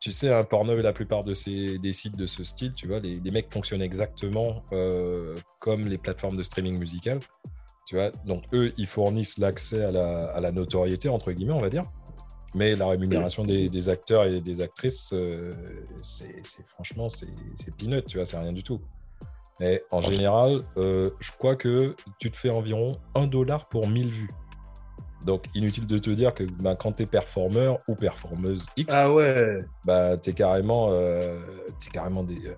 tu sais, un Pornhub et la plupart de ces, des sites de ce style, tu vois, les, les mecs fonctionnent exactement euh, comme les plateformes de streaming musical. Tu vois, donc eux, ils fournissent l'accès à la, à la notoriété, entre guillemets, on va dire. Mais la rémunération des, des acteurs et des actrices, euh, c'est franchement, c'est c'est peanut, tu vois, c'est rien du tout. Mais en général, euh, je crois que tu te fais environ 1 dollar pour 1000 vues. Donc, inutile de te dire que bah, quand tu es performeur ou performeuse X, Ah ouais. bah, tu es carrément, euh, t'es carrément des, euh,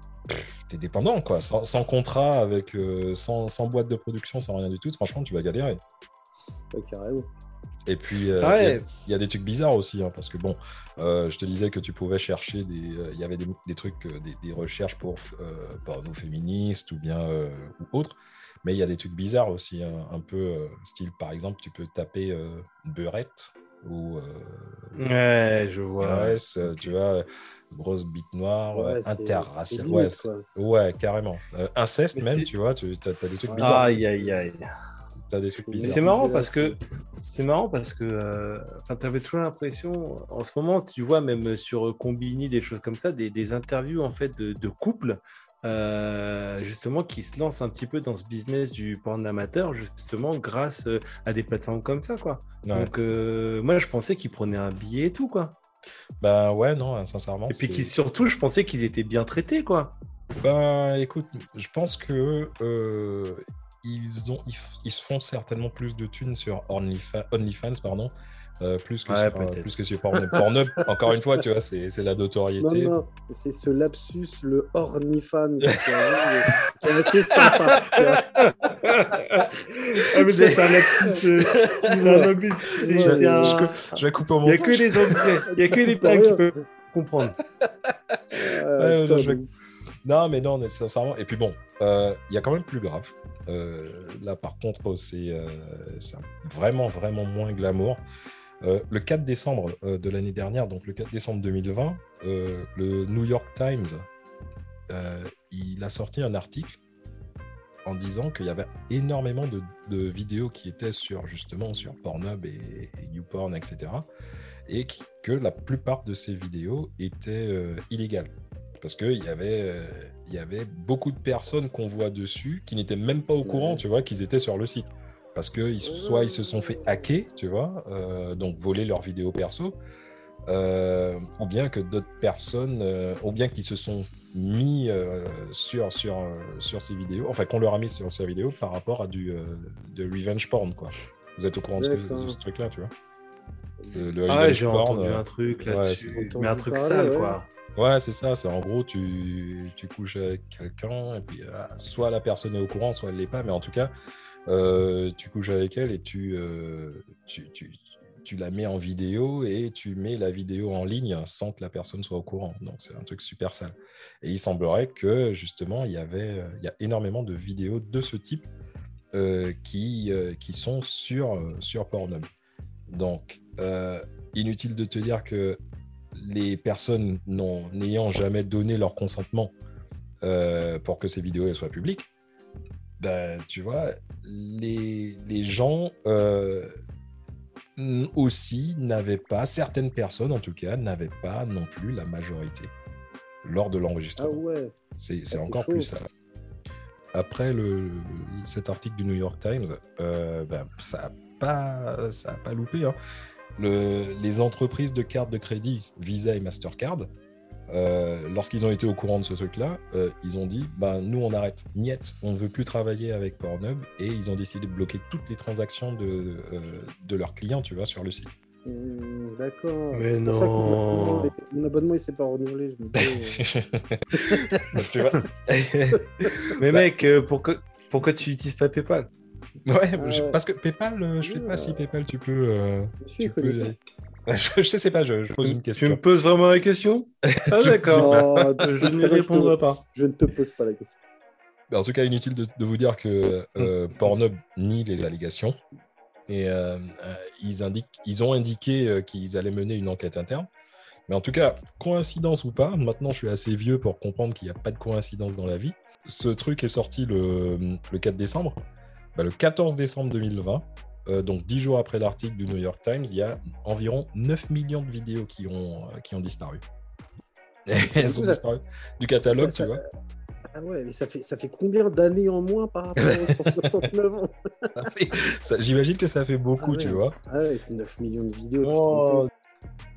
dépendant, quoi. Sans, sans contrat, avec, euh, sans, sans boîte de production, sans rien du tout, franchement, tu vas galérer. Ouais, carrément. Et puis, euh, il y a- Ouais. il y, a des trucs bizarres aussi, hein, parce que bon, euh, je te disais que tu pouvais chercher des. euh, Il y avait des, des trucs, des, des recherches pour euh, porno féministes ou bien euh, ou autres, mais il y a des trucs bizarres aussi, hein, un peu euh, style, par exemple, tu peux taper euh, beurette ou. euh, Ouais, je vois. Grèce, euh, Ok. tu vois, grosse bite noire, Ouais, euh, interraciale. Ouais, ouais, carrément. Euh, inceste Mais même, tu vois, tu as, des trucs bizarres. Aïe, aïe, aïe. T'as des trucs bizarres. c'est marrant parce que c'est marrant parce que euh, enfin tu avais toujours l'impression en ce moment tu vois même sur Combini des choses comme ça des, des interviews en fait de, de couples euh, justement qui se lance un petit peu dans ce business du porn amateur, justement grâce euh, à des plateformes comme ça, quoi. Ouais. Donc euh, moi, je pensais qu'ils prenaient un billet et tout, quoi. Bah ouais, non, sincèrement. Et puis surtout, je pensais qu'ils étaient bien traités, quoi. Bah écoute, je pense que euh, ils, ont, ils, ils se font certainement plus de thunes sur OnlyFans, OnlyFans pardon, euh, plus, que Ouais, sur, peut-être. plus que sur Pornhub. Pornhub, <laughs> encore une fois, tu vois, c'est c'est la notoriété. non, c'est ce lapsus, le ornifan, qui est assez sympa. ah, mais c'est un lapsus. euh, c'est un lapsus, c'est- Ouais, c'est un- je- Je vais couper au Il n'y a montage. que les Anglais, il n'y a que les Pins qui peuvent comprendre. Euh, Ouais, non, je de vais- ouf. Non, mais non, mais sincèrement. Et puis bon, euh, il y a quand même plus grave. Euh, là, par contre, c'est euh, c'est vraiment, vraiment moins glamour. Euh, le 4 décembre euh, de l'année dernière, donc le 4 décembre 2020, euh, le New York Times, il a sorti un article en disant qu'il y avait énormément de, de vidéos qui étaient sur justement sur Pornhub et, et YouPorn, etc. Et qui- que la plupart de ces vidéos étaient illégales parce qu'il y, avait, il y avait beaucoup de personnes qu'on voit dessus qui n'étaient même pas au courant, tu vois, qu'ils étaient sur le site. Parce que ils- soit ils se sont fait hacker, tu vois, euh, donc voler leurs vidéos perso, euh, ou bien que d'autres personnes, euh, ou bien qu'ils se sont mis euh, sur, sur, sur ces vidéos, enfin qu'on leur a mis sur ces vidéos par rapport à du euh, de revenge porn, quoi. Vous êtes au courant de ce, truc-là, tu vois? Le, le Ah, revenge j'ai porn, entendu un truc ouais, là-dessus, c'est- mais un truc parler, sale, ouais. quoi. Ouais, c'est ça. C'est en gros, tu, tu couches avec quelqu'un, et puis euh, soit la personne est au courant, soit elle l'est pas, mais en tout cas, euh, tu couches avec elle et tu, euh, tu, tu, tu la mets en vidéo et tu mets la vidéo en ligne sans que la personne soit au courant. Donc, c'est un truc super sale. Et il semblerait que justement, il y avait, euh, il y a énormément de vidéos de ce type qui, qui sont sur, sur Pornhub. Donc, inutile de te dire que les personnes n'ayant jamais donné leur consentement pour que ces vidéos soient publiques, ben, tu vois, les, les gens euh, aussi n'avaient pas, certaines personnes en tout cas, n'avaient pas non plus la majorité lors de Ah l'enregistrement. ouais. C'est c'est Ah, c'est encore chaud. plus ça. Après le, cet article du New York Times, euh, ben, ça n'a pas, ça a pas loupé. hein. Le- les entreprises de cartes de crédit, Visa et Mastercard, euh, lorsqu'ils ont été au courant de ce truc-là, euh, ils ont dit bah, nous, on arrête. Niet, on ne veut plus travailler avec Pornhub et ils ont décidé de bloquer toutes les transactions de, euh, de leurs clients, tu vois, sur le site. Hmm, D'accord. Mais C'est pour ça que mon non. abonnement- Mon abonnement, il s'est pas renouvelé. Je me euh, Donc, <laughs> <laughs> tu vois <laughs> Mais Bah- mec, pourquoi, pourquoi tu n'utilises pas PayPal Ouais, je- parce que PayPal, je sais pas si PayPal, tu peux. euh, Monsieur tu peux. Je, je sais pas, je, je pose une Tu question. me poses vraiment la question <laughs> Ah d'accord. Oh, Je je te- répondrai pas. Je ne te pose pas la question. En tout cas, inutile de, de vous dire que euh, Pornhub nie les allégations. Et euh, euh, ils, indiquent, ils ont indiqué euh, qu'ils allaient mener une enquête interne. Mais en tout cas, coïncidence ou pas, maintenant je suis assez vieux pour comprendre qu'il n'y a pas de coïncidence dans la vie. Ce truc est sorti le, le 4 décembre. Bah, le 14 décembre 2020, euh, donc 10 jours après l'article du New York Times, il y a environ 9 millions de vidéos qui ont, euh, qui ont disparu. <laughs> Elles ont disparu du catalogue, ça- tu vois. Ah ouais, mais ça fait, ça fait combien d'années en moins par rapport aux 169 ans? <laughs> J'imagine que ça fait beaucoup, Ah ouais. tu vois. Ah ouais, c'est 9 millions de vidéos. Oh,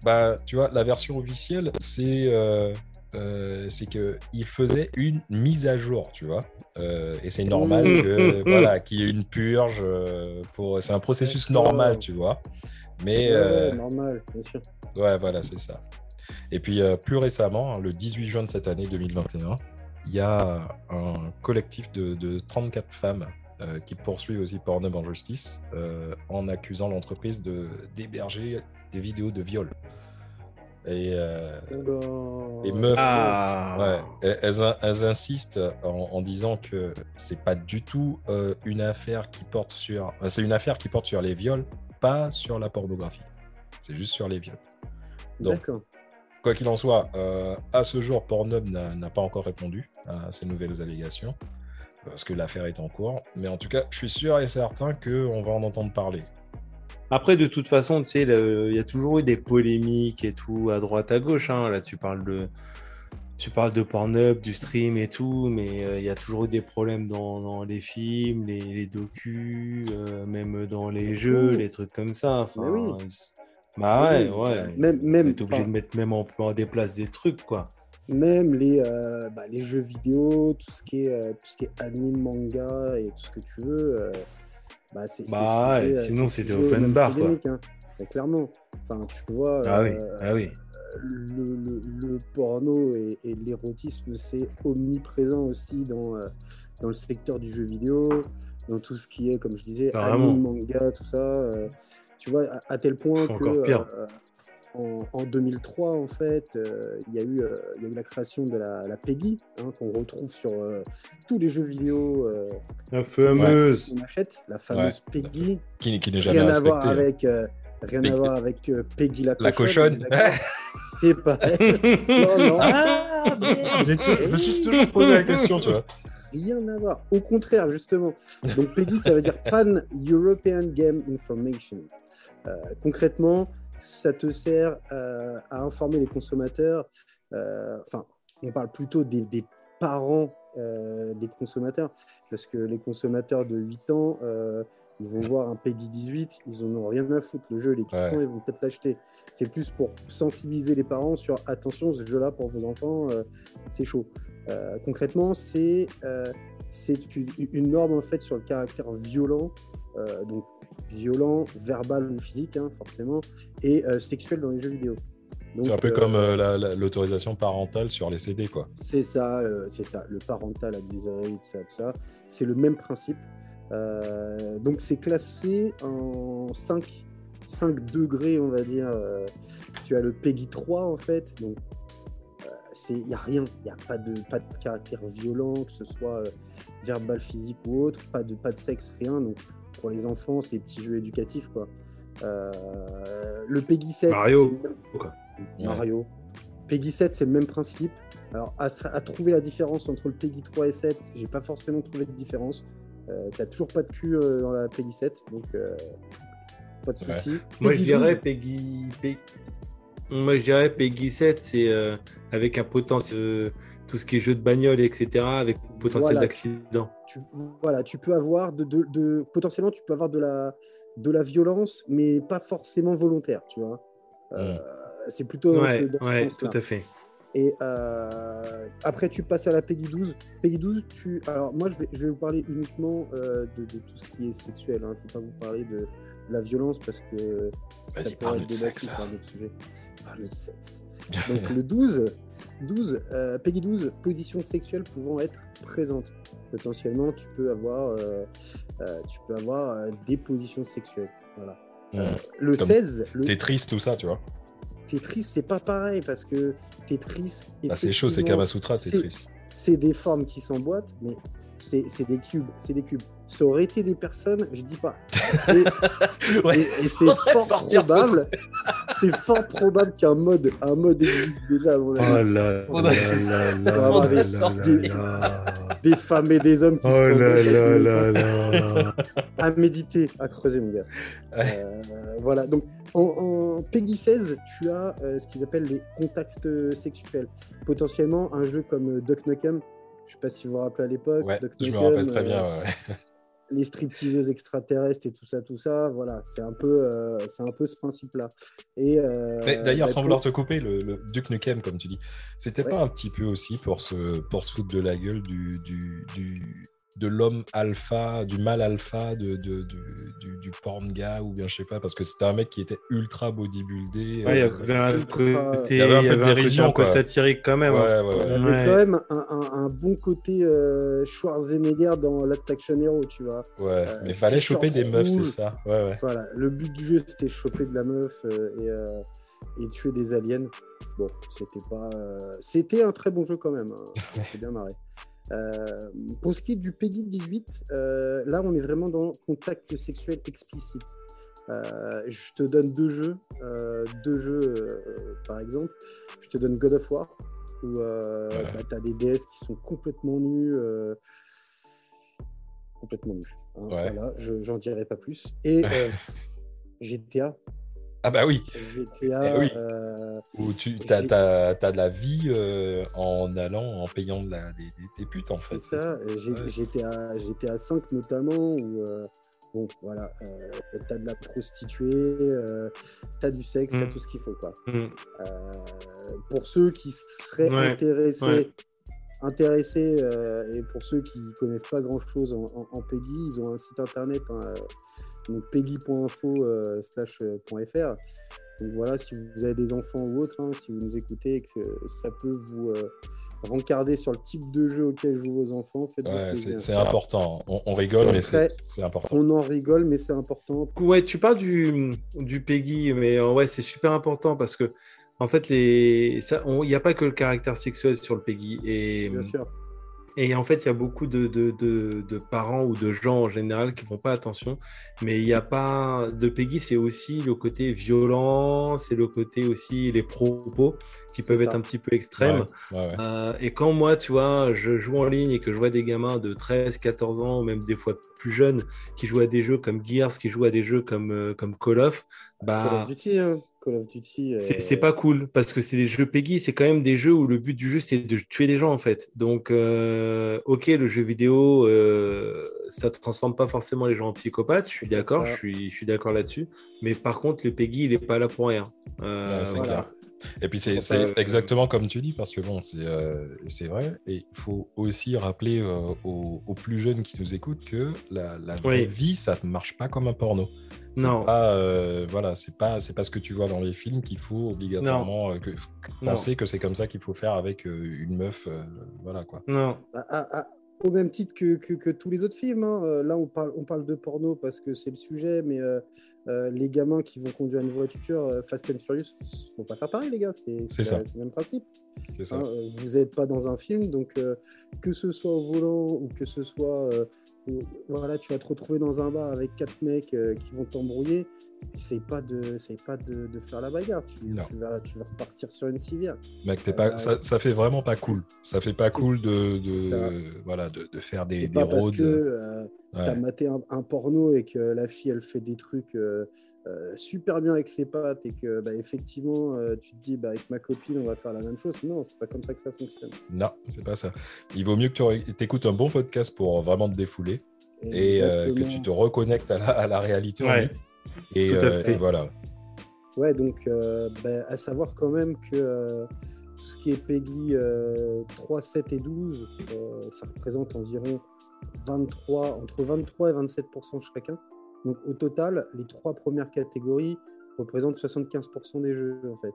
bah, tu vois, la version officielle, c'est euh, euh, c'est que il faisait une mise à jour, tu vois. Euh, et c'est normal que <laughs> voilà, qu'il y ait une purge euh, pour. C'est un processus normal, tu vois. Mais Ouais, normal, bien sûr. ouais, voilà, c'est ça. Et puis plus récemment, le 18 juin de cette année 2021, il y a un collectif de, de 34 femmes euh, qui poursuivent aussi Pornhub en justice euh, en accusant l'entreprise de d'héberger des vidéos de viol. Et, euh, Oula. et meuf, Ah ouais, elles, insistent en, en disant que c'est pas du tout euh, une affaire qui porte sur, euh, c'est une affaire qui porte sur les viols, pas sur la pornographie. C'est juste sur les viols. Donc, D'accord. Quoi qu'il en soit, euh, à ce jour, Pornhub n'a n'a pas encore répondu à ces nouvelles allégations, parce que l'affaire est en cours. Mais en tout cas, je suis sûr et certain qu'on va en entendre parler. Après, de toute façon, tu sais, il y a toujours eu des polémiques et tout, à droite, à gauche. hein. Là, tu parles de, tu parles de Pornhub, du stream et tout, mais euh, il y a toujours eu des problèmes dans, dans les films, les, les docus, euh, même dans les jeux, les trucs comme ça. Enfin, oui. Bah ouais, ouais. Même, même, T'es obligé de mettre même en, en des places des trucs, quoi. même les, euh, bah, les jeux vidéo, tout ce qui est, tout ce qui est anime, manga et tout ce que tu veux, bah, c'est, Bah sujet, sinon, c'est c'était open bar, quoi. hein. Mais clairement. Enfin, tu vois, Ah oui, euh, ah oui. le, le- le porno et, et l'érotisme, c'est omniprésent aussi dans, euh, dans le secteur du jeu vidéo, dans tout ce qui est, comme je disais, anime, manga, tout ça. euh, tu vois, à, à tel point que Encore pire. euh, en, en 2003, en fait, euh, il y, a eu, euh, il y a eu la création de la, la PEGI, hein, qu'on retrouve sur euh, tous les jeux vidéo euh, La fameuse. qu'on achète, la fameuse PEGI. Qui, qui n'est jamais Rien à voir avec, euh, rien à Peggy- voir avec euh, Peggy la, La cochonne. <laughs> C'est pareil. non, non. Ah, je me suis toujours posé la question, tu vois. Rien à voir. Au contraire, justement. Donc, PEGI, ça veut dire Pan European Game Information. Euh, concrètement, ça te sert euh, à informer les consommateurs. euh, Enfin, on parle plutôt des, des parents euh, des consommateurs, parce que les consommateurs de 8 ans, ils vont voir un PEGI 18, ils en ont rien à foutre. Le jeu, il est Ouais. ils vont peut-être l'acheter. C'est plus pour sensibiliser les parents sur attention, ce jeu-là pour vos enfants, c'est chaud. Concrètement, c'est c'est une, norme en fait sur le caractère violent, donc violent, verbal ou physique, hein, forcément, et euh, sexuel dans les jeux vidéo. C'est un peu euh, comme euh, la- la- l'autorisation parentale sur les CD, quoi. c'est ça, euh, c'est ça, le parental advisory, tout ça, tout ça. C'est le même principe. Euh, donc c'est classé en 5, 5 degrés, on va dire. Euh, tu as le PEGI 3 en fait, donc il n'y a rien, il n'y a pas de, pas de caractère violent, que ce soit euh, verbal, physique ou autre, pas de, pas de sexe, rien. Donc pour les enfants, c'est des petits jeux éducatifs quoi. Euh, le PEGI 7, Mario, quoi. Mario. PEGI 7, c'est le même principe. Alors, à, à trouver la différence entre le PEGI 3 et 7, j'ai pas forcément trouvé de différence. Euh, T'as toujours pas de cul euh, dans la PEGI 7, donc euh, pas de Ouais. souci. Moi, je dirais 12, Peggy. Pe- Moi, je dirais Peggy 7, c'est euh, avec un potentiel. Tout ce qui est jeu de bagnole, etc., avec potentiel Voilà. d'accident. tu, voilà, tu peux avoir de, de- de- potentiellement tu peux avoir de la, de la violence, mais pas forcément volontaire, tu vois. Euh, C'est plutôt dans Ouais, ce, dans ce ouais, sens-là. tout à fait. Et euh, après, tu passes à la PEGI 12. PEGI 12, tu... alors moi, je vais, je vais vous parler uniquement euh, de, de tout ce qui est sexuel. hein. Je ne vais pas vous parler de, de la violence parce que ça pourrait être débattu un autre sujet. Parle de sexe. Donc <laughs> le 12, 12 euh, PEGI 12, position sexuelle pouvant être présente. Potentiellement, tu peux avoir, euh, euh, tu peux avoir euh, des positions sexuelles. Voilà. Mm. Le Comme 16, le Tetris, tout ça, tu vois. Tetris, c'est pas pareil parce que Tetris. Ah, c'est chaud, c'est Kamasutra, Tetris. C'est des formes qui s'emboîtent, mais c'est des cubes. C'est des cubes. Ça aurait été des personnes, je dis pas. <laughs> Et, Ouais. et- et c'est fort sortir probable. <laughs> C'est fort probable qu'un mode, un mode existe déjà. à mon Oh avis. là On là là <laughs> on là va avoir là des là femmes et des hommes qui Oh se là là là là. à méditer, à creuser, mon gars. Ouais. Euh, voilà, donc en, en PEGI 16, tu as euh, ce qu'ils appellent les contacts sexuels. Potentiellement un jeu comme euh, Duck Nukem, je sais pas si vous vous rappelez à l'époque. Ouais, je me rappelle très euh, bien. ouais. <laughs> les stripteaseuses extraterrestres et tout ça, tout ça, voilà, c'est un peu, euh, c'est un peu ce principe-là. Et euh, D'ailleurs, bah, sans vouloir te couper, le, le Duke Nukem, comme tu dis, c'était Ouais. pas un petit peu aussi pour se, pour se foutre de la gueule du, du, du- de l'homme alpha, du mal alpha, de, de- du, du, du porn gars, ou bien je sais pas, parce que c'était un mec qui était ultra bodybuildé. Ouais, il y euh, avait un côté, Il y avait un peu de côté dérision, un peu quoi. satirique quand même. Ouais, hein. ouais, ouais. Il y avait Ouais. quand même un, un- un bon côté euh, Schwarzenegger dans Last Action Hero, tu vois. Ouais, Euh, mais fallait choper des meufs, c'est ça. Ouais, ouais. Voilà, le but du jeu c'était choper de la meuf euh, et, euh, et tuer des aliens. Bon, c'était pas. euh, C'était un très bon jeu quand même. hein. <laughs> C'est bien marré. Euh, pour ce qui est du PEGI 18, euh, là on est vraiment dans contact sexuel explicite. Euh, je te donne deux jeux, deux jeux par exemple. Je te donne God of War où bah, tu as des DS qui sont complètement nus. euh, complètement nus. hein. Ouais. Voilà, je- j'en dirai pas plus. Et <laughs> GTA, Ah bah oui. GTA. Eh oui. euh, Où tu as, j'ai- de la vie euh, en allant, en payant de la, des, des- des putes, en fait. C'est ça. J'étais à, j'étais à 5 notamment, où, euh, bon, voilà, euh, t'as de la prostituée, euh, t'as du sexe, t'as Mm. tout ce qu'il faut, quoi. Mm. Euh, pour ceux qui seraient Ouais, intéressés, ouais. intéressés euh, et pour ceux qui connaissent pas grand chose en, en- en Peggy, ils ont un site internet, hein, euh, donc peggy.info euh, slash, euh, .fr. Donc voilà, si vous avez des enfants ou autres, hein, si vous nous écoutez et que ça peut vous euh, rencarder sur le type de jeu auquel jouent vos enfants, Ouais, c'est important. On, on rigole, mais c'est important. On en rigole, mais c'est important. Ouais, tu parles du, du Peggy, mais euh, ouais, c'est super important parce que, en fait, les... ça, on- il n'y a pas que le caractère sexuel sur le Peggy. Et, Bien sûr. Et en fait, il y a beaucoup de, de, de, de parents ou de gens en général qui ne font pas attention. Mais il n'y a pas. De Peggy, c'est aussi le côté violent, c'est le côté aussi les propos qui peuvent ça. être un petit peu extrêmes. Ouais, ouais, ouais. Euh, et quand moi, tu vois, je joue en ligne et que je vois des gamins de 13, 14 ans, même des fois plus jeunes, qui jouent à des jeux comme Gears, qui jouent à des jeux comme, euh, comme Call of, Call bah, of Duty, hein. Call of Duty. euh, c'est pas cool parce que c'est des jeux Peggy, c'est quand même des jeux où le but du jeu c'est de tuer des gens en fait. Donc, euh, ok, le jeu vidéo, euh, ça transforme pas forcément les gens en psychopathes, je suis d'accord, je suis, je suis d'accord là-dessus. Mais par contre, le Peggy, il est pas là pour rien. Euh, Ouais, c'est voilà. Et puis c'est ça, euh, exactement comme tu dis, parce que bon, c'est euh, vrai. Et il faut aussi rappeler euh, aux, aux plus jeunes qui nous écoutent que la, la vraie Oui. vie, ça ne marche pas comme un porno. Non. Pas, euh, voilà, c'est pas, pas ce que tu vois dans les films qu'il faut obligatoirement euh, que- que Non. penser que c'est comme ça qu'il faut faire avec une meuf. voilà quoi. Non, au même titre que, que- que tous les autres films. hein. Euh, Là, on parle, on parle de porno parce que c'est le sujet, mais euh, euh, les gamins qui vont conduire une voiture euh, Fast and Furious, faut pas faire pareil, les gars. C'est le même principe. Ça. hein. Vous n'êtes pas dans un film, donc que ce soit au volant ou que ce soit. voilà, tu vas te retrouver dans un bar avec quatre mecs qui vont t'embrouiller. C'est pas de, c'est pas de, de faire la bagarre. Tu, vas, tu vas repartir sur une civière. Mec, t'es pas, euh, ça, ça fait vraiment pas cool. Ça fait pas cool de, voilà, de, de faire des, des pas parce roads. que euh, Ouais. t'as maté un, un porno et que la fille elle fait des trucs euh, euh, super bien avec ses pattes et que bah, effectivement euh, tu te dis bah, avec ma copine on va faire la même chose. Non, c'est pas comme ça que ça fonctionne. Non, c'est pas ça. Il vaut mieux que tu écoutes un bon podcast pour vraiment te défouler et euh, que tu te reconnectes à la, à la réalité. Ouais. Et, Tout à euh, fait. et voilà. Ouais, donc euh, bah, à savoir quand même que euh, tout ce qui est Peggy euh, 3, 7 et 12, euh, ça représente environ 23, entre 23 et 27% chacun. Donc au total, les trois premières catégories représentent 75 des jeux en fait.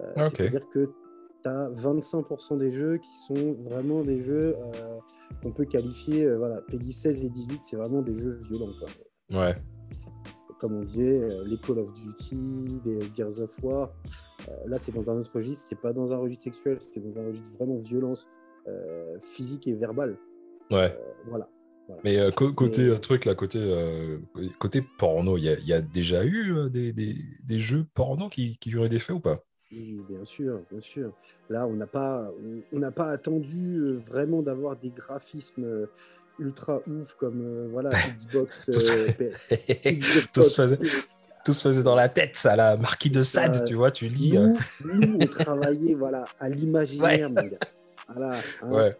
Euh, Ah, ok. C'est-à-dire que tu as 25% des jeux qui sont vraiment des jeux euh, qu'on peut qualifier, euh, voilà, Peggy 16 et 18, c'est vraiment des jeux violents. Quoi Ouais. Comme on disait, euh, les Call of Duty, les Gears of War. Euh, là, c'est dans un autre registre, c'est pas dans un registre sexuel, c'est dans un registre vraiment violence euh, physique et verbale. Ouais. Voilà. Mais euh, côté Et- truc, là, côté, euh, côté porno, il y, a- il y a déjà eu euh, des, des- des jeux porno qui, qui auraient des faits ou pas? Oui, bien sûr, bien sûr. Là, on n'a pas, on- n'a pas attendu vraiment d'avoir des graphismes ultra ouf comme euh, voilà <laughs> Xbox. Tout se- euh, P- Xbox, <laughs> Tout se faisait- PS. Tout se faisait dans la tête, ça, la marquis de Sade, tu vois, tu lis. euh, Nous, nous, on <laughs> travaillait voilà à l'imaginaire. Voilà. hein. ouais.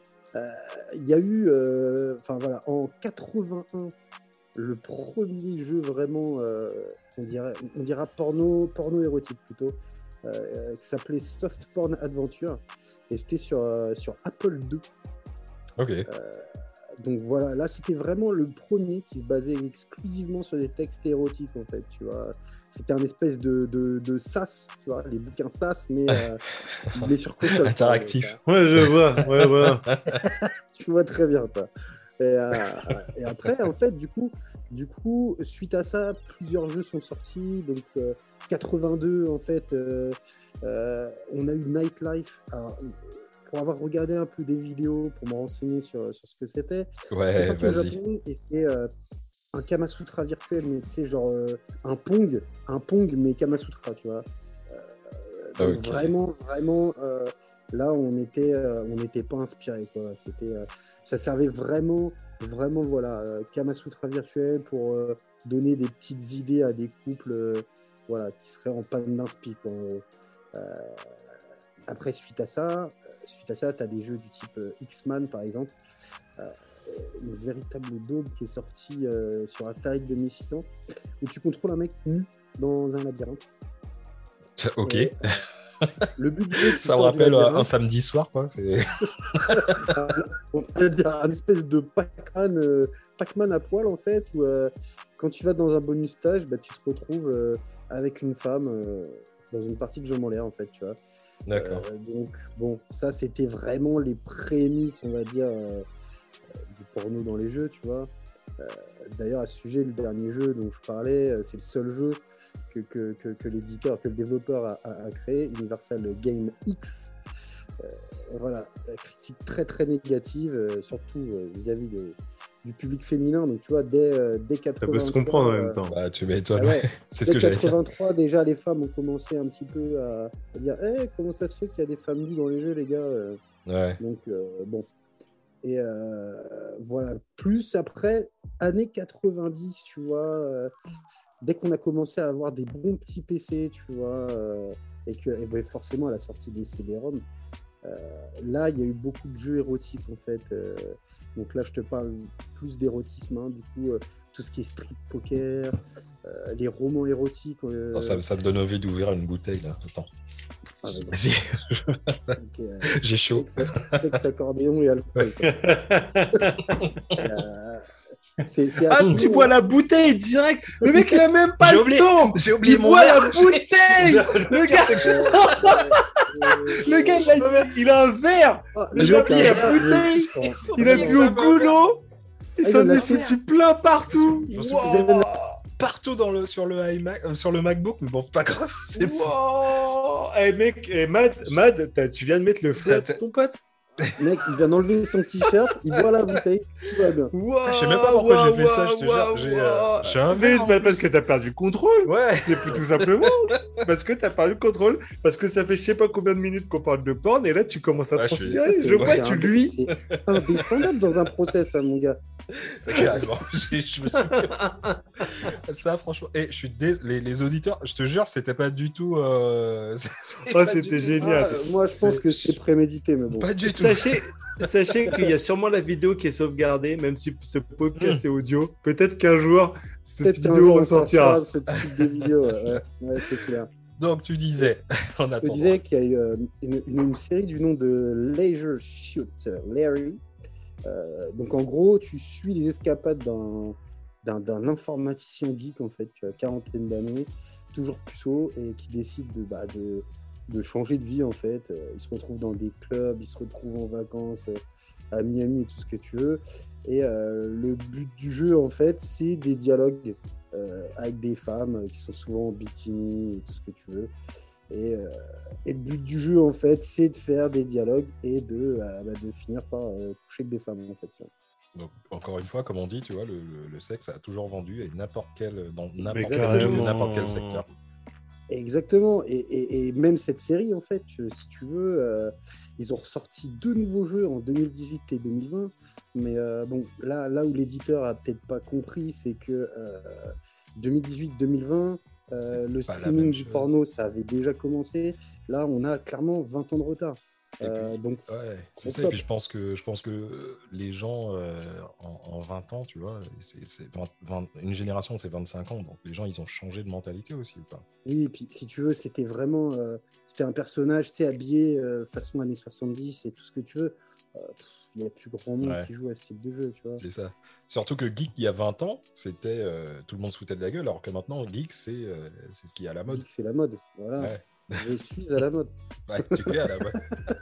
Il y a eu, euh, enfin voilà, en 81, le premier jeu vraiment, euh, on, dirait, on dira porno, porno érotique plutôt, euh, euh, qui s'appelait Soft Porn Adventure, et c'était sur, euh, sur Apple II. Ok. Donc voilà, là c'était vraiment le premier qui se basait exclusivement sur des textes érotiques en fait, tu vois. C'était un espèce de, de, de SAS, tu vois, les bouquins SAS, mais, euh, <laughs> mais sur console. Interactif. Ouais, je vois. Ouais, voilà. <laughs> tu vois très bien toi. Et, euh, et après, en fait, du coup, du coup, suite à ça, plusieurs jeux sont sortis. Donc, euh, 82, en fait, euh, euh, on a eu Nightlife. Alors, pour avoir regardé un peu des vidéos, pour me renseigner sur, sur ce que c'était, Ouais, vas-y. C'est euh, un Kamasutra virtuel, mais tu sais, genre euh, un Pong, un Pong, mais Kamasutra, tu vois. Euh, Ok. Vraiment, vraiment, euh, là, on était, euh, on n'était pas inspiré, quoi. C'était, euh, ça servait vraiment, vraiment, voilà, euh, Kamasutra virtuel pour euh, donner des petites idées à des couples. euh, voilà, qui serait en panne d'inspi. quoi. Après, suite à ça, euh, suite à ça, tu as des jeux du type euh, X-Man, par exemple. Euh, une véritable daube qui est sortie euh, sur Atari 2600, où tu contrôles un mec nu dans un labyrinthe. Ok. Et, <laughs> le but Ça me rappelle un samedi soir, quoi. C'est- <laughs> on va dire un espèce de Pac-Man euh, Pac-Man à poil en fait où euh, quand tu vas dans un bonus stage bah, tu te retrouves euh, avec une femme dans une partie de jeu en l'air en fait tu vois. D'accord. Euh, donc bon ça c'était vraiment les prémices on va dire euh, du porno dans les jeux tu vois. Euh, d'ailleurs à ce sujet le dernier jeu dont je parlais c'est le seul jeu que, que, que, que l'éditeur que le développeur a, a- a créé Universal Game X. Euh, voilà, critique très très négative, euh, surtout euh, vis-à-vis de- du public féminin. Donc tu vois, dès, euh, dès 83, Ça peut se comprendre en euh, même temps. Bah, tu ah m'étonnes. ouais, <laughs> C'est ce que j'allais dire. 83, déjà les femmes ont commencé un petit peu à, à dire Eh, comment ça se fait qu'il y a des femmes nues dans les jeux, les gars Euh, Ouais. Donc euh, bon. Et euh, voilà, plus après, années 90, tu vois, euh, dès qu'on a commencé à avoir des bons petits PC, tu vois, euh, et que et ben, forcément à la sortie des CD-ROM, là, il y a eu beaucoup de jeux érotiques en fait. euh, donc là, je te parle plus d'érotisme, hein, du coup, euh, tout ce qui est strip poker, euh, les romans érotiques. euh, ça, ça me donne envie d'ouvrir une bouteille, là. Attends. Ah, euh, j'ai chaud. sexe, sexe, accordéon et alcool. <laughs> Euh, c'est, c'est Ah, tu lourd, bois hein. la bouteille direct. Le mec, il a même pas J'ai le oublié- temps. J'ai Il boit la <laughs> bouteille. Le gars, <laughs> le gars, il a, il a un verre. Ah, le le mec, mec il a a- bouteille. il- a bu au goulot. Il Ah, s'en il en a est fait- foutu plein partout. Je me suis Wow. partout dans le, sur, le iMac, euh, sur le MacBook, mais bon, pas grave, <laughs> c'est bon. Wow. Eh mec, eh, Mad, Mad tu viens de mettre le feu à ton pote Mec, il vient d'enlever son t-shirt, il boit la bouteille, tout va bien. Je sais même pas pourquoi j'ai fait ça, je te jure. J'ai euh, j'ai un Mais plus. parce que t'as perdu le contrôle. Ouais, C'est tout simplement <laughs> parce que t'as perdu le contrôle. Parce que ça fait je sais pas combien de minutes qu'on parle de porn et là tu commences à Ouais, je suis- transpirer. Ça, c'est- Je vois, tu un- lui. C'est indéfendable dans un procès, ça, mon gars. <laughs> carrément. <laughs> Je me suis ça, franchement. Et je suis dés- les, les auditeurs, je te jure, c'était pas du tout. euh, <laughs> c'est- c'est Oh, c'était génial. Ah, moi, je pense C'est- que c'était prémédité, mais bon. Pas du tout. Sachez, sachez qu'il y a sûrement la vidéo qui est sauvegardée, même si ce podcast est audio. Peut-être qu'un jour, cette vidéo on ressortira. sortira ce type de vidéo. Ouais, ouais, ouais, c'est clair. Donc tu disais, en Je attendant. disais qu'il y a eu euh, une, une- une série du nom de Leisure Shoot Larry. Euh, donc en gros, tu suis les escapades d'un, d'un, informaticien geek en fait, qui a quarantaine d'années, toujours puceau et qui décide de, bah, de, de changer de vie en fait. Euh, il se retrouve dans des clubs, il se retrouve en vacances euh, à Miami et tout ce que tu veux. Et le but du jeu en fait, c'est des dialogues avec des femmes qui sont souvent en bikini et tout ce que tu veux. Et, euh, et le but du jeu, en fait, c'est de faire des dialogues et de, euh, bah, de finir par euh, coucher avec des femmes, en fait. Donc, encore une fois, comme on dit, tu vois, le, le- le sexe a toujours vendu et n'importe quel, dans n'importe quel, carrément. n'importe quel secteur. Exactement. Et, et- et même cette série, en fait, euh, si tu veux, euh, ils ont ressorti deux nouveaux jeux en 2018 et 2020. Mais euh, bon, là, là où l'éditeur a peut-être pas compris, c'est que euh, 2018-2020, euh, le streaming du porno, ça avait déjà commencé. Là, on a clairement 20 ans de retard. Puis, Euh, donc, Ouais, c'est ça. Et puis je pense que je pense que les gens euh, en, en 20 ans, tu vois, c'est, c'est 20 20 une génération, c'est 25 ans, donc les gens ils ont changé de mentalité aussi ou pas? Oui, et puis si tu veux, c'était vraiment. euh, c'était un personnage, tu sais, habillé euh, façon années 70 et tout ce que tu veux. Euh, pff, Il n'y a plus grand monde Ouais. qui joue à ce type de jeu, tu vois. C'est ça. Surtout que geek il y a 20 ans, c'était euh, tout le monde se foutait de la gueule, alors que maintenant geek c'est euh, c'est ce qui est à la mode. Geek, C'est la mode. Voilà. Ouais. Je suis à la mode. <laughs> Tu es à la mode. <laughs>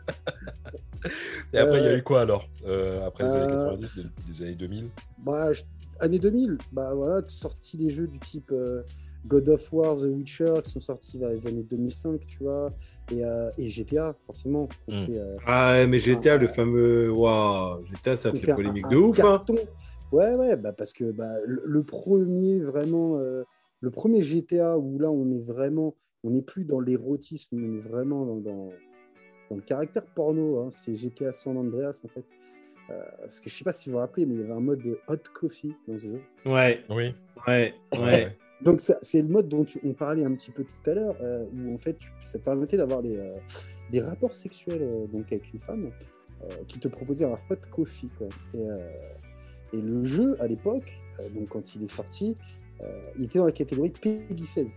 Et après il y a eu quoi alors Euh, Après les années Euh, 90, des, des années 2000 Bah, je- Année 2000, bah voilà, sorti des jeux du type euh, God of War, The Witcher, qui sont sortis vers les années 2005, tu vois, et, euh, et GTA, forcément. Mm. fait, euh, Ah ouais, mais GTA, le fameux. Waouh, GTA, ça fait un- polémique un de ouf. Hein. Ouais, ouais, bah parce que bah, le, le premier, vraiment, euh, le premier GTA où là, on est vraiment, on n'est plus dans l'érotisme, on est vraiment dans, dans, dans le caractère porno, hein, c'est GTA San Andreas, en fait. Euh, parce que je sais pas si vous vous rappelez, mais il y avait un mode de hot coffee dans ce jeu. Ouais, Ah. ouais, ouais. Donc c'est le mode dont on parlait un petit peu tout à l'heure, euh, où en fait ça permettait d'avoir des, euh, des, rapports sexuels euh, donc avec une femme qui te proposait un hot coffee. Quoi. Et, et, le jeu à l'époque, donc quand il est sorti, il était dans la catégorie PEGI 16.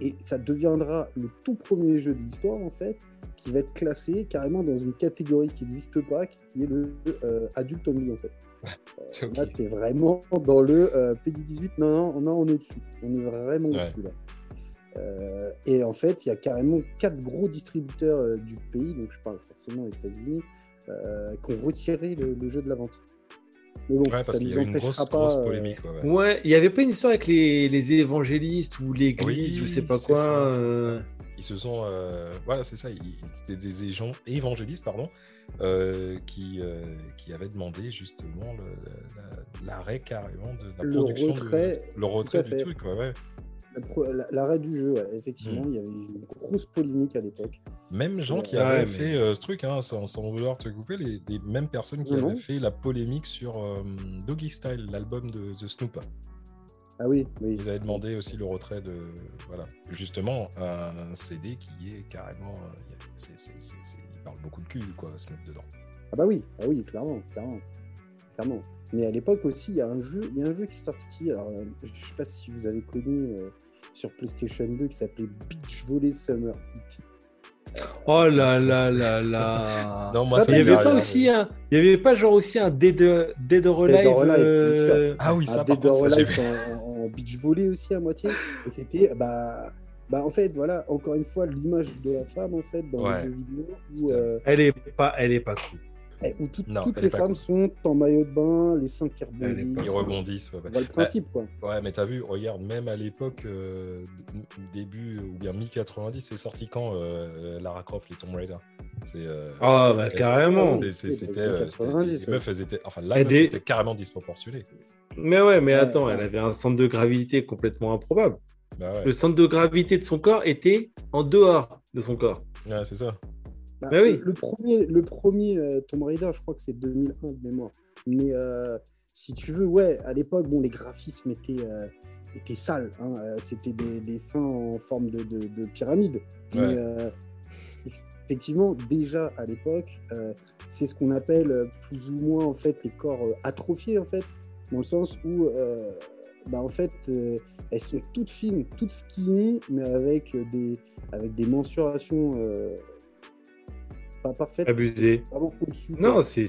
Et ça deviendra le tout premier jeu de l'histoire en fait qui va être classé carrément dans une catégorie qui n'existe pas, qui est le adulte only en fait. <laughs> Euh, là, tu es vraiment dans le euh, PD18. Non, non, on est au-dessus. On est vraiment au-dessus là. Euh, et en fait, il y a carrément quatre gros distributeurs du pays, donc je parle forcément aux États-Unis, qui ont retiré le, jeu de la vente. Mais bon, ouais, parce qu'il y a une grosse, grosse polémique. Ouais, il n'y avait pas une histoire avec les, les évangélistes ou l'église ou je sais pas quoi ils se sont. Euh, voilà, c'est ça. C'était des gens évangélistes, pardon, euh, qui, euh, qui avaient demandé justement l'arrêt carrément de la production. Retrait, le retrait du truc, ouais. L'arrêt du jeu, effectivement, hmm. il y avait une grosse polémique à l'époque. Même gens qui avaient fait ce truc, hein, sans, sans, vouloir te couper, les, mêmes personnes qui avaient fait la polémique sur Doggy Style, l'album de The Snoop. Ah oui, oui. Ils avaient demandé aussi le retrait de. Voilà. Justement, un CD qui est carrément. Euh, il parle beaucoup de cul, quoi, Snoop dedans. Ah bah oui, ah oui, clairement, clairement. clairement. Mais à l'époque aussi, il y a un jeu, il y a un jeu qui est sorti. Alors, euh, je sais pas si vous avez connu euh, sur PlayStation 2 qui s'appelait Beach Volley Summer Oh là là là là. <laughs> non, moi, il y avait pas aussi un, il y avait pas genre aussi un Dead, Dead or Alive. Euh... Ah oui, ça, un par Dead or Alive en, en, beach volley aussi à moitié. Et c'était bah. Bah en fait voilà encore une fois l'image de la femme en fait dans ouais. les jeux vidéo où, euh... elle est pas elle est pas cool où tout, non, toutes les femmes cool. sont en maillot de bain, les seins qui rebondissent. Ils rebondissent. Ouais, ouais. le principe, quoi. Ouais, mais t'as vu, regarde, même à l'époque, euh, début ou bien mi-90, c'est sorti quand euh, Lara Croft, les Tomb Raider? Euh, Ah, bah carrément C'était. Euh, les meufs, elles étaient. Enfin, là, des... était carrément disproportionnées. Mais ouais, mais attends, elle avait un centre de gravité complètement improbable. Bah ouais. Le centre de gravité de son corps était en dehors de son corps. Ouais, c'est ça. Bah, bah oui. Le premier, le premier euh, Tomb Raider, je crois que c'est 2001 de mémoire. Mais euh, si tu veux, ouais, à l'époque, bon, les graphismes étaient, euh, étaient sales. Hein, euh, C'était des, des seins en forme de, de, de pyramide. Ouais. Mais effectivement, déjà à l'époque, c'est ce qu'on appelle plus ou moins en fait les corps atrophiés en fait, dans le sens où bah, en fait, euh, elles sont toutes fines, toutes skinny, mais avec des, avec des mensurations euh, pas parfaites. Abusées. Non, c'est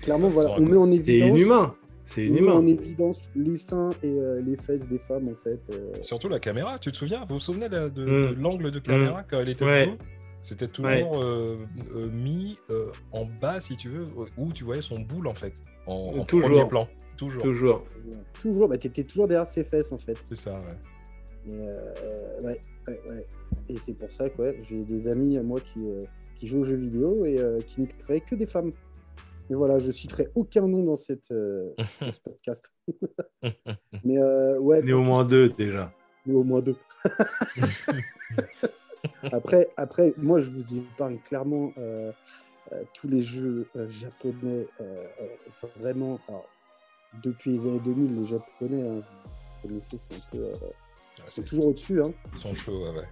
clairement, voilà, on met en évidence. C'est inhumain. C'est inhumain. en évidence les seins et euh, les fesses des femmes, en fait. Euh. Surtout la caméra, tu te souviens? Vous vous souvenez de, de, mm. de l'angle de caméra mm. quand elle était ouais. C'était toujours ouais. euh, euh, mis euh, en bas, si tu veux, où tu voyais son boule, en fait, en, en premier plan. Toujours. Toujours. Toujours. Bah, tu étais toujours derrière ses fesses, en fait. C'est ça, ouais. Et, ouais, ouais, ouais. Et c'est pour ça que ouais, j'ai des amis à moi qui, qui jouent aux jeux vidéo et qui ne créent que des femmes. Mais voilà, je citerai aucun nom dans, cette, euh, dans ce podcast. <laughs> mais euh, ouais. Mais au moins deux déjà. Mais au moins deux. <laughs> après, après, moi, je vous épargne clairement euh, euh, tous les jeux euh, japonais. Enfin, vraiment, alors, depuis les années 2000, les japonais, hein, vous connaissez, sont, un peu, sont toujours au-dessus. Hein. Ils sont chauds, ouais.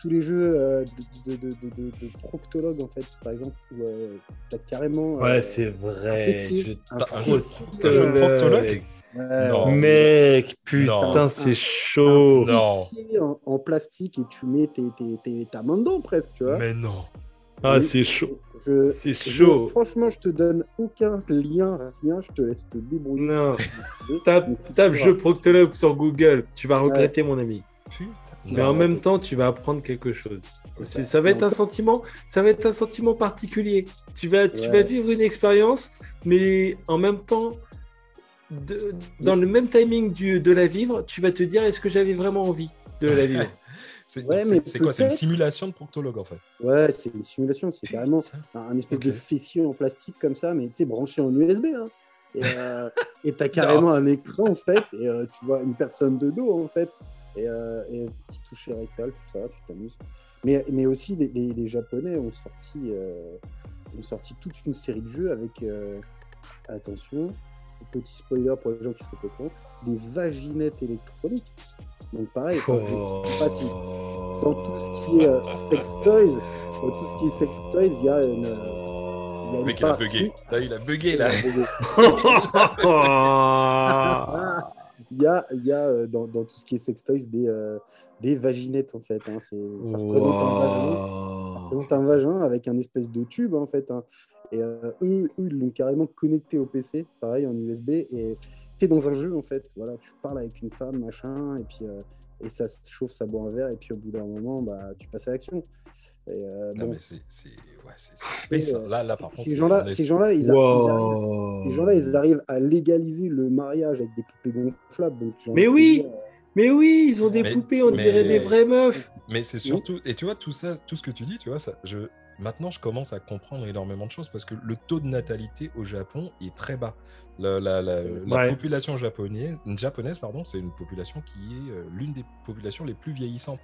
Tous les jeux euh, de, de, de, de, proctologue en fait par exemple où euh, t'as carrément ouais c'est vrai. je... un, un, jeu, un jeu de proctologue ouais, non. mec putain c'est chaud. Un non en, en, plastique et tu mets tes, tes, tes, ta main dedans presque tu vois. Mais non ah, c'est chaud. C'est chaud. Je, franchement, je te donne aucun lien, rien. Je te laisse te débrouiller. Non. <laughs> tape, tape jeu proctologue sur Google. Tu vas regretter, ouais. mon ami. Putain. Mais en même temps, tu vas apprendre quelque chose. Ça, ça va être un sentiment, ça va être un sentiment particulier. Tu vas, tu ouais. vas vivre une expérience, mais en même temps, de, dans le même timing du, de la vivre, tu vas te dire est-ce que j'avais vraiment envie de la <laughs> vivre? C'est ouais, quoi C'est une simulation de proctologue en fait Ouais, c'est une simulation. C'est carrément un, espèce okay. de fessier en plastique comme ça, mais tu sais, branché en USB. Hein. Et euh, tu as <laughs> carrément un écran en fait, et euh, tu vois une personne de dos en fait et, euh, et petit toucher rectal, tout ça, tu t'amuses. Mais, mais aussi, les, les, les, Japonais ont sorti, euh, ont sorti toute une série de jeux avec, attention, petit spoiler pour les gens qui au courant, des vaginettes électroniques. Donc pareil, je sais pas si dans tout ce qui est euh, sex toys, dans tout ce qui est sex toys, il y a une, il y a Le une mec, il a bugué. T'as vu, il a bugué là. <laughs> Il y a, il y a euh, dans, dans tout ce qui est sex toys des, euh, des vaginettes en fait. hein. C'est- Ça représente un vagin. Ça représente un vagin avec un espèce de tube en fait. hein. Et euh, eux, eux, ils l'ont carrément connecté au PC, pareil en USB. Et tu es dans un jeu en fait. Voilà, tu parles avec une femme, machin, et puis euh, et ça se chauffe, ça boit un verre, et puis au bout d'un moment, bah, tu passes à l'action. Et, euh, Non, bon, mais c'est. c'est- Ouais, c'est. c'est space. Là, là, par contre. ces gens-là, est- ces gens-là, ils, ils Wow. ces gens-là, ils arrivent à légaliser le mariage avec des poupées gonflables. Donc, Mais oui. dire, Mais oui, ils ont des Mais- poupées, on mais- dirait des vraies meufs. Mais c'est surtout, et tu vois, tout ça, tout ce que tu dis, tu vois, ça, je, maintenant je commence à comprendre énormément de choses parce que le taux de natalité au Japon est très bas. La, la- la- la Ouais. population japonaise, japonaise pardon, c'est une population qui est euh, l'une des populations les plus vieillissantes.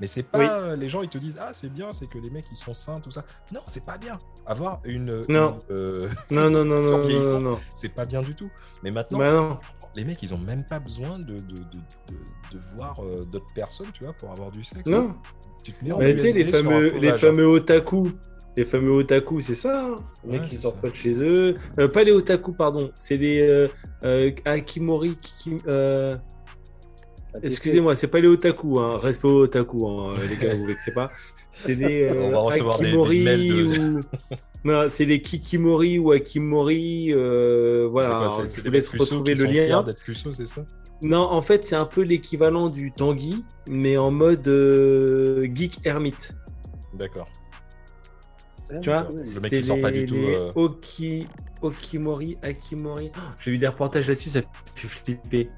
Mais c'est pas Oui. euh, les gens ils te disent ah c'est bien c'est que les mecs ils sont sains tout ça non c'est pas bien avoir une, Non. une, euh, <laughs> Non, non, non, non, non, non, c'est pas bien du tout mais maintenant Bah non. les mecs ils ont même pas besoin de, de, de, de- de voir euh, d'autres personnes tu vois pour avoir du sexe Non. Tu te mets en Mais tu sais, USB les fameux, les fameux otaku. Les fameux otaku, c'est ça. hein les Ouais, mecs qui sortent pas de chez eux. Euh, pas les otaku, pardon. C'est les euh, euh, Akimori. Kiki- euh, Excusez-moi, c'est pas les otaku. Hein. Respect aux otaku, hein, les gars, vous vexez pas. <laughs> C'est euh, On va recevoir des- des Akimori mails de- ou... Non, c'est les Kikimori ou Akimori. euh, voilà, quoi, je vous laisse retrouver qui le lien. c'est ça? Non, en fait, c'est un peu l'équivalent du Tanguy, mais en mode euh, geek hermite. D'accord. Tu vois, Le mec, il sort pas du les- tout, les euh. Oki... Okimori, Akimori. Oh, J'ai vu des reportages là-dessus, ça fait flipper.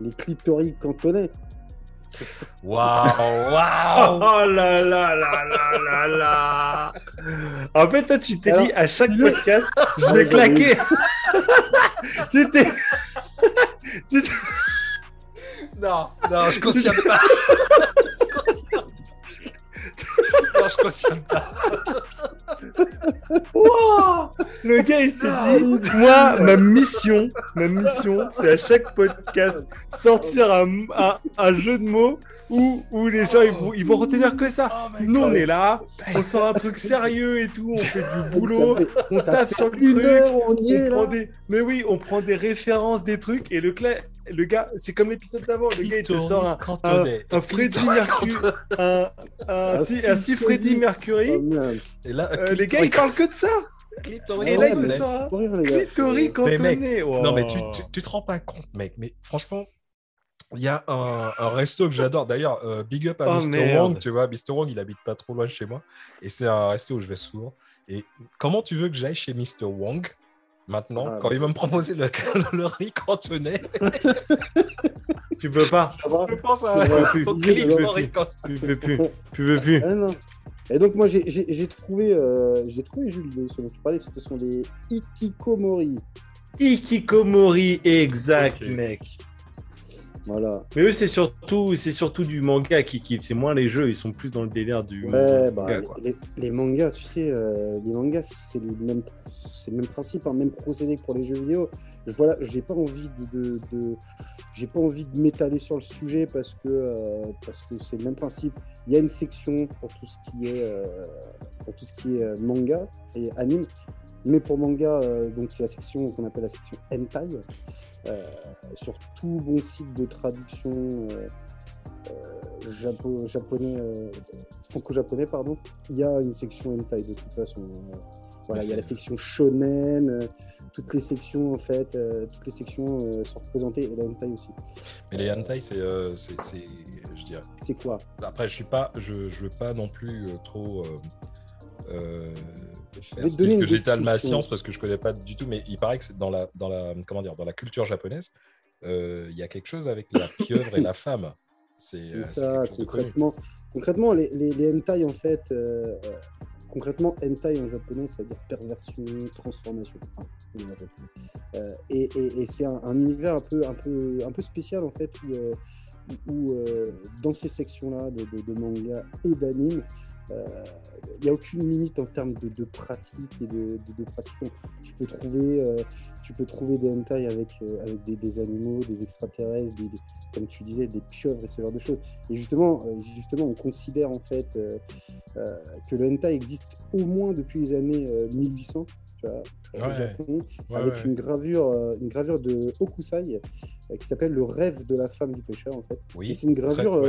Les clitoris cantonais. Waouh, <laughs> Oh, waouh là là là là là là En fait, toi, tu t'es Alors, dit à chaque podcast, <laughs> je vais bah claquer. <laughs> tu t'es. tu t'es- Non, non, je cautionne pas. je cautionne pas. Non, je cautionne pas. Wow Le gars, il s'est dit, moi, ma mission, ma mission, c'est à chaque podcast sortir un, un- un jeu de mots où, où les gens ils vont, ils vont retenir que ça. Oh Nous, on est là, <laughs> on sort un truc sérieux et tout, on fait du boulot, fait- on tape sur le une truc, heure, on y est prend là. des... Mais oui, on prend des références, des trucs, et le, cla- le gars, c'est comme l'épisode d'avant, le gars, il te sort un, un Freddie Clitoris Mercury, un, un, Un si, un Freddie. Mercury. Oh, merde. Et là, Euh, les gars, ils parlent que de ça. Clitoris Et là, il cantonais. te sort un Pour rire, les gars. clitoris Mais mec, cantonné. Non, mais tu, Wow. tu, tu te rends pas compte, mec. Mais franchement, il y a un, un resto que j'adore. D'ailleurs, euh, big up à Oh, Mr. Wong. Tu vois, Mr. Wong, il habite pas trop loin de chez moi. Et c'est un resto où je vais souvent. Et comment tu veux que j'aille chez Mr. Wong maintenant Ah, quand bah. il va me proposer le, <laughs> le riz cantonais Tu peux pas. Ça va Je pense à Tu peux plus. au Tu peux clitoris cantonais. Tu peux plus. Tu veux plus. Ah, non. Et donc moi j'ai- j'ai j'ai trouvé, euh, j'ai trouvé Jules, ce dont tu parlais, ce sont des ikikomori. Ikikomori, exact, mec. Voilà. Mais eux, c'est surtout, c'est surtout du manga qui kiffent. C'est moins les jeux, ils sont plus dans le délire du Ouais, bah, manga, quoi. les, les mangas, tu sais, euh, les mangas, c'est le même, c'est le même principe, un même procédé que pour les jeux vidéo. Je voilà, j'ai pas envie de, de, de- j'ai pas envie de m'étaler sur le sujet parce que euh, parce que c'est le même principe. Il y a une section pour tout ce qui est euh, pour tout ce qui est manga et anime, mais pour manga, euh, donc c'est la section qu'on appelle la section hentai. Euh, sur tout bon site de traduction euh, japo- japonais, euh, franco-japonais, pardon, il y a une section hentai de toute façon. Euh, voilà, il y a la section shonen, euh, toutes les sections en fait, toutes les sections sont représentées et la hentai aussi. Mais les hentai, c'est, c'est, je dirais. C'est quoi? Après, je suis pas, je, je veux pas non plus trop. Euh, faire vais te style donner une que j'étale ma science parce que je connais pas du tout, mais il paraît que c'est dans la, dans la, comment dire, dans la culture japonaise, euh, il y a quelque chose avec la pieuvre et la <laughs> femme. C'est, euh, ça, concrètement. Concrètement, les, les, les hentai, en fait, euh, concrètement, hentai en japonais, ça veut dire perversion, transformation. Enfin. Euh, et et, et c'est un, un univers un peu, un, peu, un peu spécial, en fait, où, euh, où, euh, dans ces sections-là de, de, de manga et d'anime, il n'y a aucune limite en termes de, de pratique et de, de, de pratique. Donc, tu peux trouver, euh, tu peux trouver des hentai avec, euh, avec des, des animaux, des extraterrestres, des, des- comme tu disais, des pieuvres et ce genre de choses. Et justement, euh, justement on considère en fait euh, euh, que le hentai existe au moins depuis les années euh, 1800 tu vois, au Ouais. Japon, Ouais, avec ouais. une gravure, euh, une gravure de Hokusai euh, qui s'appelle le rêve de la femme du pêcheur en fait. Oui, c'est une gravure.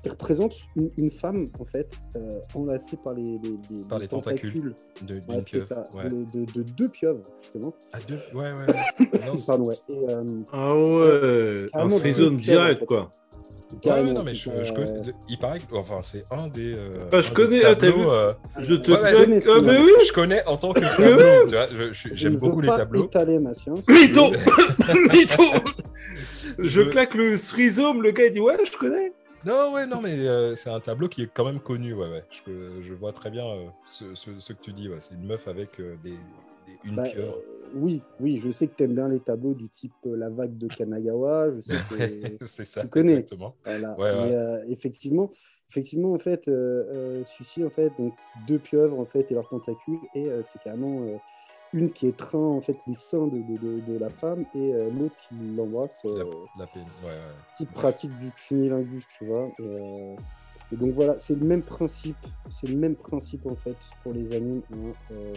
Qui représente une, une femme en fait euh, enlacée par les, les- les- Par les tentacules. de, Ouais, d'une c'est pieuvre. ça, Ouais. de, de- de deux pieuvres justement. Ah, deux... Ouais, ouais. ouais. <coughs> Non, c'est- Pardon, ouais. Et, euh, Ah ouais, un en direct, fait. quoi. Ouais, carrément, ouais, non, mais c'est je, pas- je connais. Il paraît que. Enfin, c'est un des. euh, Ah, je un des connais, ah, t'as tableaux, vu euh, Je te Ouais, Ah, mais Fred. oui je connais en tant que <laughs> tableau. tu vois, je- je- je j'aime ne beaucoup veux les pas tableaux. étaler ma science. Mytho Je- <laughs> Mytho <laughs> Je Je- claque le rhizome, le gars il dit ouais, je connais. Non, ouais, non, mais euh, c'est un tableau qui est quand même connu. Ouais, ouais. Je, je vois très bien euh, ce, ce- ce que tu dis. Ouais. C'est une meuf avec euh, des, des- une Bah, pieuvre. euh, oui, oui, je sais que tu aimes bien les tableaux du type La vague de Kanagawa. Je sais que <laughs> c'est ça, tu connais. exactement. Voilà. Ouais. Mais, effectivement, effectivement, en fait, celui-ci, en fait, donc deux pieuvres en fait et leurs tentacules, et c'est carrément une qui étreint en fait les seins de, de, de- de la femme et euh, l'autre qui l'embrasse. Euh, la peine. Ouais, ouais. petite pratique du cunilingus, tu vois. Et, euh, et donc voilà, c'est le même principe, c'est le même principe en fait pour les animes. hein, euh,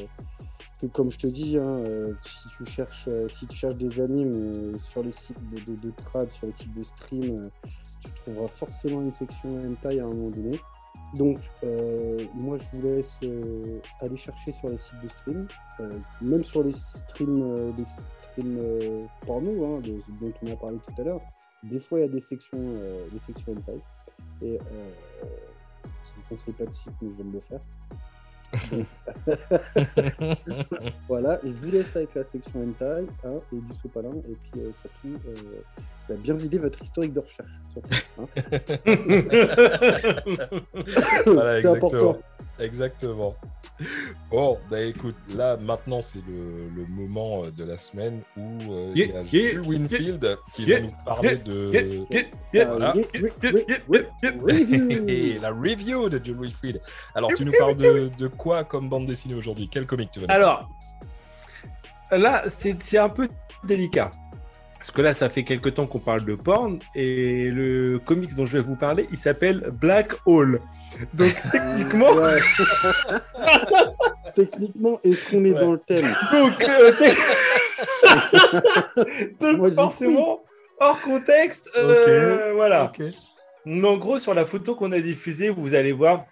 que comme je te dis, hein, si tu cherches, si tu cherches des animes sur les sites de, de, de trad, sur les sites de stream, tu trouveras forcément une section hentai à un moment donné. Donc, euh, moi, je vous laisse euh, aller chercher sur les sites de stream, euh, même sur les streams, les streams porno, hein, de- dont on a parlé tout à l'heure. Des fois, il y a des sections, des sections hentai. Et euh, je ne conseille pas de site, mais je vais le faire. <laughs> <laughs> Voilà, je vous laisse avec la section hentai hein, et du sopalin. Et puis surtout, bien vider votre historique de recherche. surtout, hein. <laughs> Voilà, C'est exactement. important. Exactement. Bon, bah écoute, là maintenant c'est le, le moment euh, de la semaine où euh, il y a Yeah, Jules yeah, Winfield qui yeah, va nous parler de Voilà. Et la review de Jules Winfield. Alors tu nous parles de, de quoi comme bande dessinée aujourd'hui? Quel comic tu vas Alors, là, c'est c'est un peu délicat. Parce que là, ça fait quelque temps qu'on parle de porn et le comics dont je vais vous parler, il s'appelle Black Hole. Donc, techniquement, Ouais. <laughs> Techniquement, est-ce qu'on est Ouais. dans le thème donc, euh, <laughs> <laughs> donc, Moi, forcément, hors contexte, euh, voilà. En gros, sur la photo qu'on a diffusée, vous allez voir,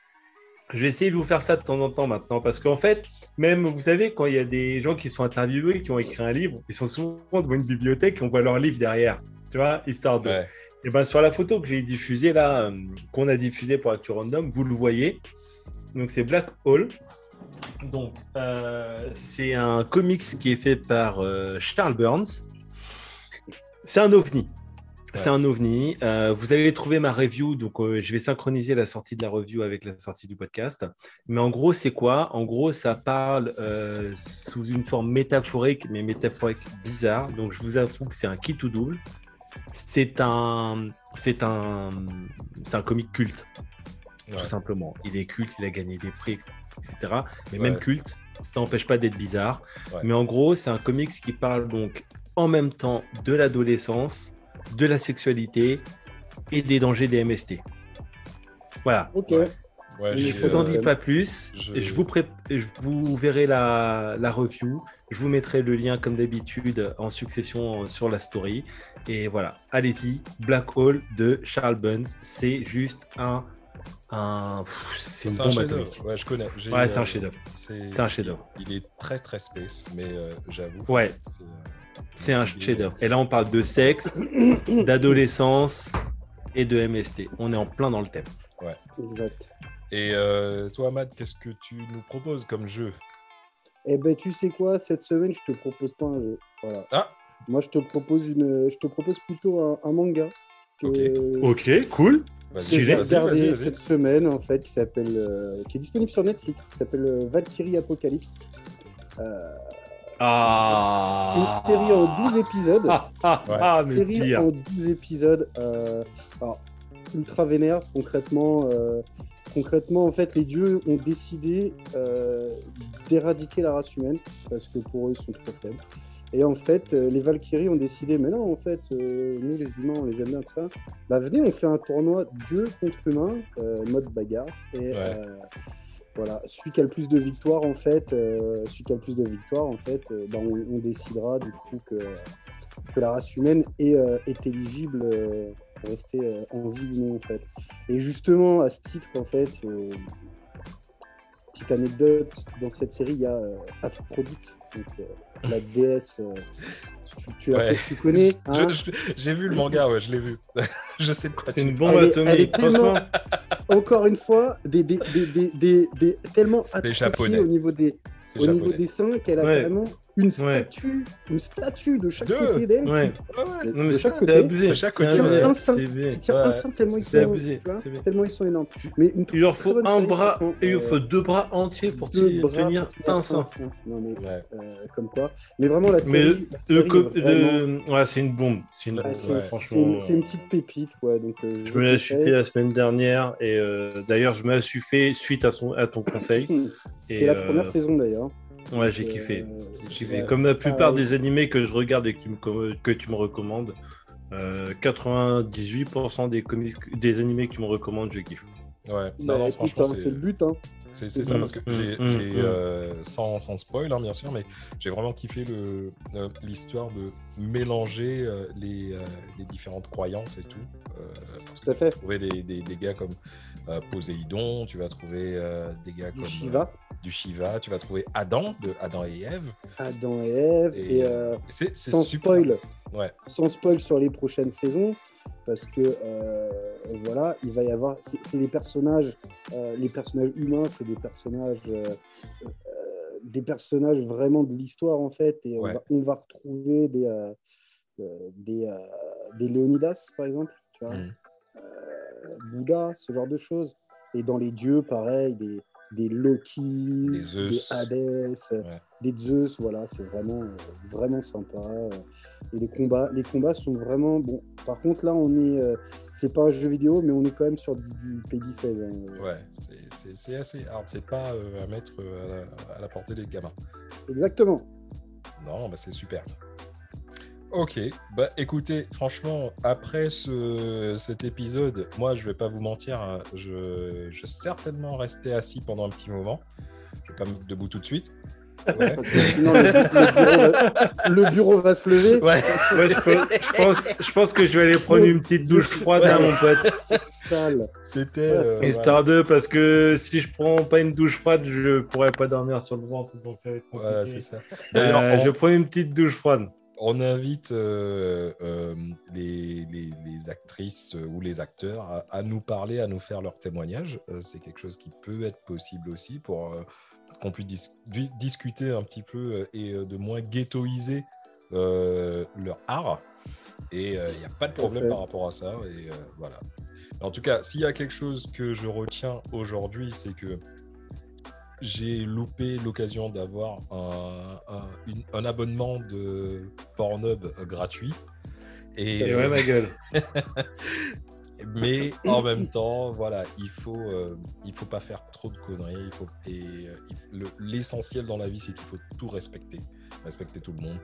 je vais essayer de vous faire ça de temps en temps maintenant, parce qu'en fait, même, vous savez, quand il y a des gens qui sont interviewés, qui ont écrit un livre, ils sont souvent devant une bibliothèque et on voit leur livre derrière, tu vois, histoire de... Ouais. Et ben sur la photo que j'ai diffusée là, euh, qu'on a diffusée pour Actu Random, vous le voyez. Donc c'est Black Hole. Donc euh, c'est un comics qui est fait par euh, Charles Burns. C'est un ovni. C'est un ovni. Euh, vous allez trouver ma review. Donc euh, je vais synchroniser la sortie de la review avec la sortie du podcast. Mais en gros c'est quoi? En gros ça parle euh, sous une forme métaphorique, mais métaphorique bizarre. Donc je vous avoue que c'est un kit ou double. C'est un, c'est un, c'est un comic culte, Ouais. tout simplement. Il est culte, il a gagné des prix, etc. Mais Ouais. même culte, ça n'empêche pas d'être bizarre. Ouais. Mais en gros, c'est un comics qui parle donc en même temps de l'adolescence, de la sexualité et des dangers des MST. Voilà. Ok. Ouais. Ouais, Je vous en euh, dis pas plus. je- vous pré- je vous verrez la, la review. Je vous mettrai le lien comme d'habitude en succession sur la story. Et voilà, allez-y. Black Hole de Charles Burns. C'est juste un, un c'est une un bombe chef-d'œuvre. atomique. Ouais, je connais. Ouais, c'est euh, un chef-d'œuvre. C'est C'est un chef-d'œuvre. Il est très très space, mais euh, j'avoue. Ouais. C'est, un chef-d'œuvre. Et là, on parle de sexe, <coughs> d'adolescence et de MST. On est en plein dans le thème. Exact. Et euh, toi, Matt, qu'est-ce que tu nous proposes comme jeu? Eh ben, tu sais quoi, cette semaine, je te propose pas un jeu. Voilà. Ah. Moi, je te propose une, je te propose plutôt un, un manga. Que, Ok, cool. J'ai regardé vas-y, vas-y. cette semaine, en fait, qui s'appelle, euh, qui est disponible sur Netflix, qui s'appelle euh, Valkyrie Apocalypse. Euh, Ah Une série en 12 épisodes. Ah, ah, Ouais. ah, mais série pire. en 12 épisodes. euh, alors, ultra vénère, concrètement. euh, concrètement, en fait, les dieux ont décidé euh, d'éradiquer la race humaine parce que pour eux, ils sont trop faibles. Et en fait, les Valkyries ont décidé, mais non, en fait, euh, nous les humains, on les aime bien que ça. Bah venez, on fait un tournoi dieu contre humain, euh, mode bagarre. Et Ouais. Voilà, celui qui a le plus de victoires, en fait, euh, celui qui a le plus de victoires, en fait, euh, bah, on, décidera du coup que, la race humaine est, euh, est éligible pour rester en vie ou non, en fait. Et justement, à ce titre, en fait, petite anecdote, dans cette série, il y a euh, Aphrodite, donc, euh, la déesse. euh, tu, tu la- Ouais. tu connais hein J'ai vu le manga, ouais, je l'ai vu. <laughs> je sais de quoi C'est tu une parles. bombe Elle est- elle atomique. est tellement- Encore une fois, des, des, des, des, des, des- tellement Japonais. au niveau des, au niveau des seins qu'elle a Ouais. carrément une Ouais. statue, une statue de chaque Deux. côté d'elle. Ouais. Ouais, ouais. de non, mais chaque c'est côté. abusé. De chaque côté, ouais. Un sein. Tient Ouais, un sein tellement ils sont, abusé, tellement ils sont énormes. Mais une Il leur faut un série, bras, franchement, il euh, leur faut deux bras entiers pour deux t- bras tenir pour un sein. Non mais Ouais. euh, comme quoi. Mais vraiment la série. Mais la de, série co- est vraiment- de- ouais, c'est une bombe. C'est une Ouais, Ouais, ouais, franchement. une, une euh, petite pépite, ouais. Donc, euh, Je me la suis conseille. fait la semaine dernière et euh, d'ailleurs je me la suis fait suite à, son, à ton conseil. <laughs> C'est Et, la euh, première saison d'ailleurs. Ouais, j'ai Euh, kiffé. Ouais. Comme la plupart Pareil. des animés que je regarde et que tu me, que tu me recommandes, euh, 98% des, comics, des animés que tu me recommandes, je kiffe. Ouais. Bah, Non, écoute, franchement, hein, c'est le but. Hein. C'est ça, Mm, parce que mm, j'ai, mm, euh, sans, sans spoil, hein, bien sûr, mais j'ai vraiment kiffé le, euh, l'histoire de mélanger euh, les, les différentes croyances et tout. parce que Tout à tu fait. vas trouver des, des, des gars comme Poséidon, tu vas trouver des gars Du comme Shiva, euh, du Shiva, tu vas trouver Adam, de Adam et Ève. Adam et Ève. Et, Et, C'est, c'est sans super. spoil, Ouais. sans spoil sur les prochaines saisons, parce que euh, voilà, il va y avoir. C'est des personnages, euh, les personnages humains, c'est des personnages, euh, des personnages vraiment de l'histoire en fait, et Ouais. on, va, on va retrouver des des, des Léonidas par exemple, tu vois, Mm. Bouddha, ce genre de choses. Et dans les dieux, pareil, des des Loki, Des Zeus. Hadès, euh, Ouais. des Zeus, voilà, c'est vraiment, euh, vraiment sympa. Et les combats, les combats sont vraiment bon. Par contre, là, on est, euh, c'est pas un jeu vidéo, mais on est quand même sur du, du PEGI 16. hein. Ouais, c'est, assez hard. C'est pas euh, à mettre euh, à, la, à la portée des gamins. Exactement. Non, bah c'est super. Ok, bah écoutez, franchement, après ce, cet épisode, moi je vais pas vous mentir, hein, je, je vais certainement rester assis pendant un petit moment. Je vais pas me mettre debout tout de suite. Ouais. Parce que sinon, le, le bureau va, le bureau va se lever. Ouais. Ouais, je, pense, je pense- je pense que je vais aller prendre une petite douche froide, hein, mon pote. C'était. Euh, Star 2, parce que si je prends pas une douche froide, je pourrais pas dormir sur le ventre. Donc ça va être compliqué. ça. D'ailleurs, Euh, on- je prends une petite douche froide. On invite euh, euh, les, les- les actrices euh, ou les acteurs à, à nous parler, à nous faire leur témoignage. C'est quelque chose qui peut être possible aussi pour qu'on puisse dis- dis- discuter un petit peu et de moins ghettoiser leur art. Et il n'y a pas de problème par rapport à ça. Et voilà. En tout cas, s'il y a quelque chose que je retiens aujourd'hui, c'est que j'ai loupé l'occasion d'avoir un, un- une- un abonnement de Pornhub gratuit. Et, Et ouais, ma gueule. <laughs> mais en même temps, voilà, il faut, euh, il faut pas faire trop de conneries. Il faut, et euh, le- l'essentiel dans la vie, c'est qu'il faut tout respecter, respecter tout le monde.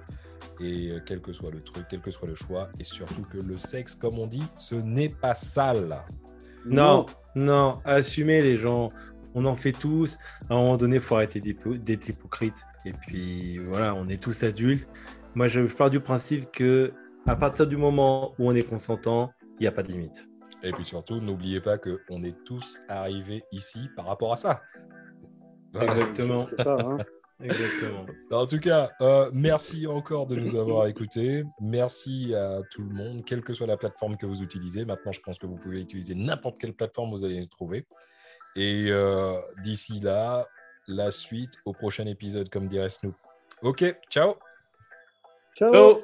Et euh, quel que soit le truc, quel que soit le choix, et surtout que le sexe, comme on dit, ce n'est pas sale. Non, non, assumez les gens. On en fait tous. À un moment donné, il faut arrêter d'être hypocrite. Et puis voilà, on est tous adultes. Moi, je, je pars du principe que à partir du moment où on est consentant, il n'y a pas de limite. Et puis surtout, n'oubliez pas qu'on est tous arrivés ici par rapport à ça. Voilà. Exactement. Je sais pas, hein. <laughs> Exactement. En tout cas, euh, merci encore de nous avoir écoutés. Merci à tout le monde, quelle que soit la plateforme que vous utilisez. Maintenant, je pense que vous pouvez utiliser n'importe quelle plateforme, vous allez les trouver. Et euh, d'ici là, la suite au prochain épisode, comme dirait Snoop. Ok, ciao Ciao.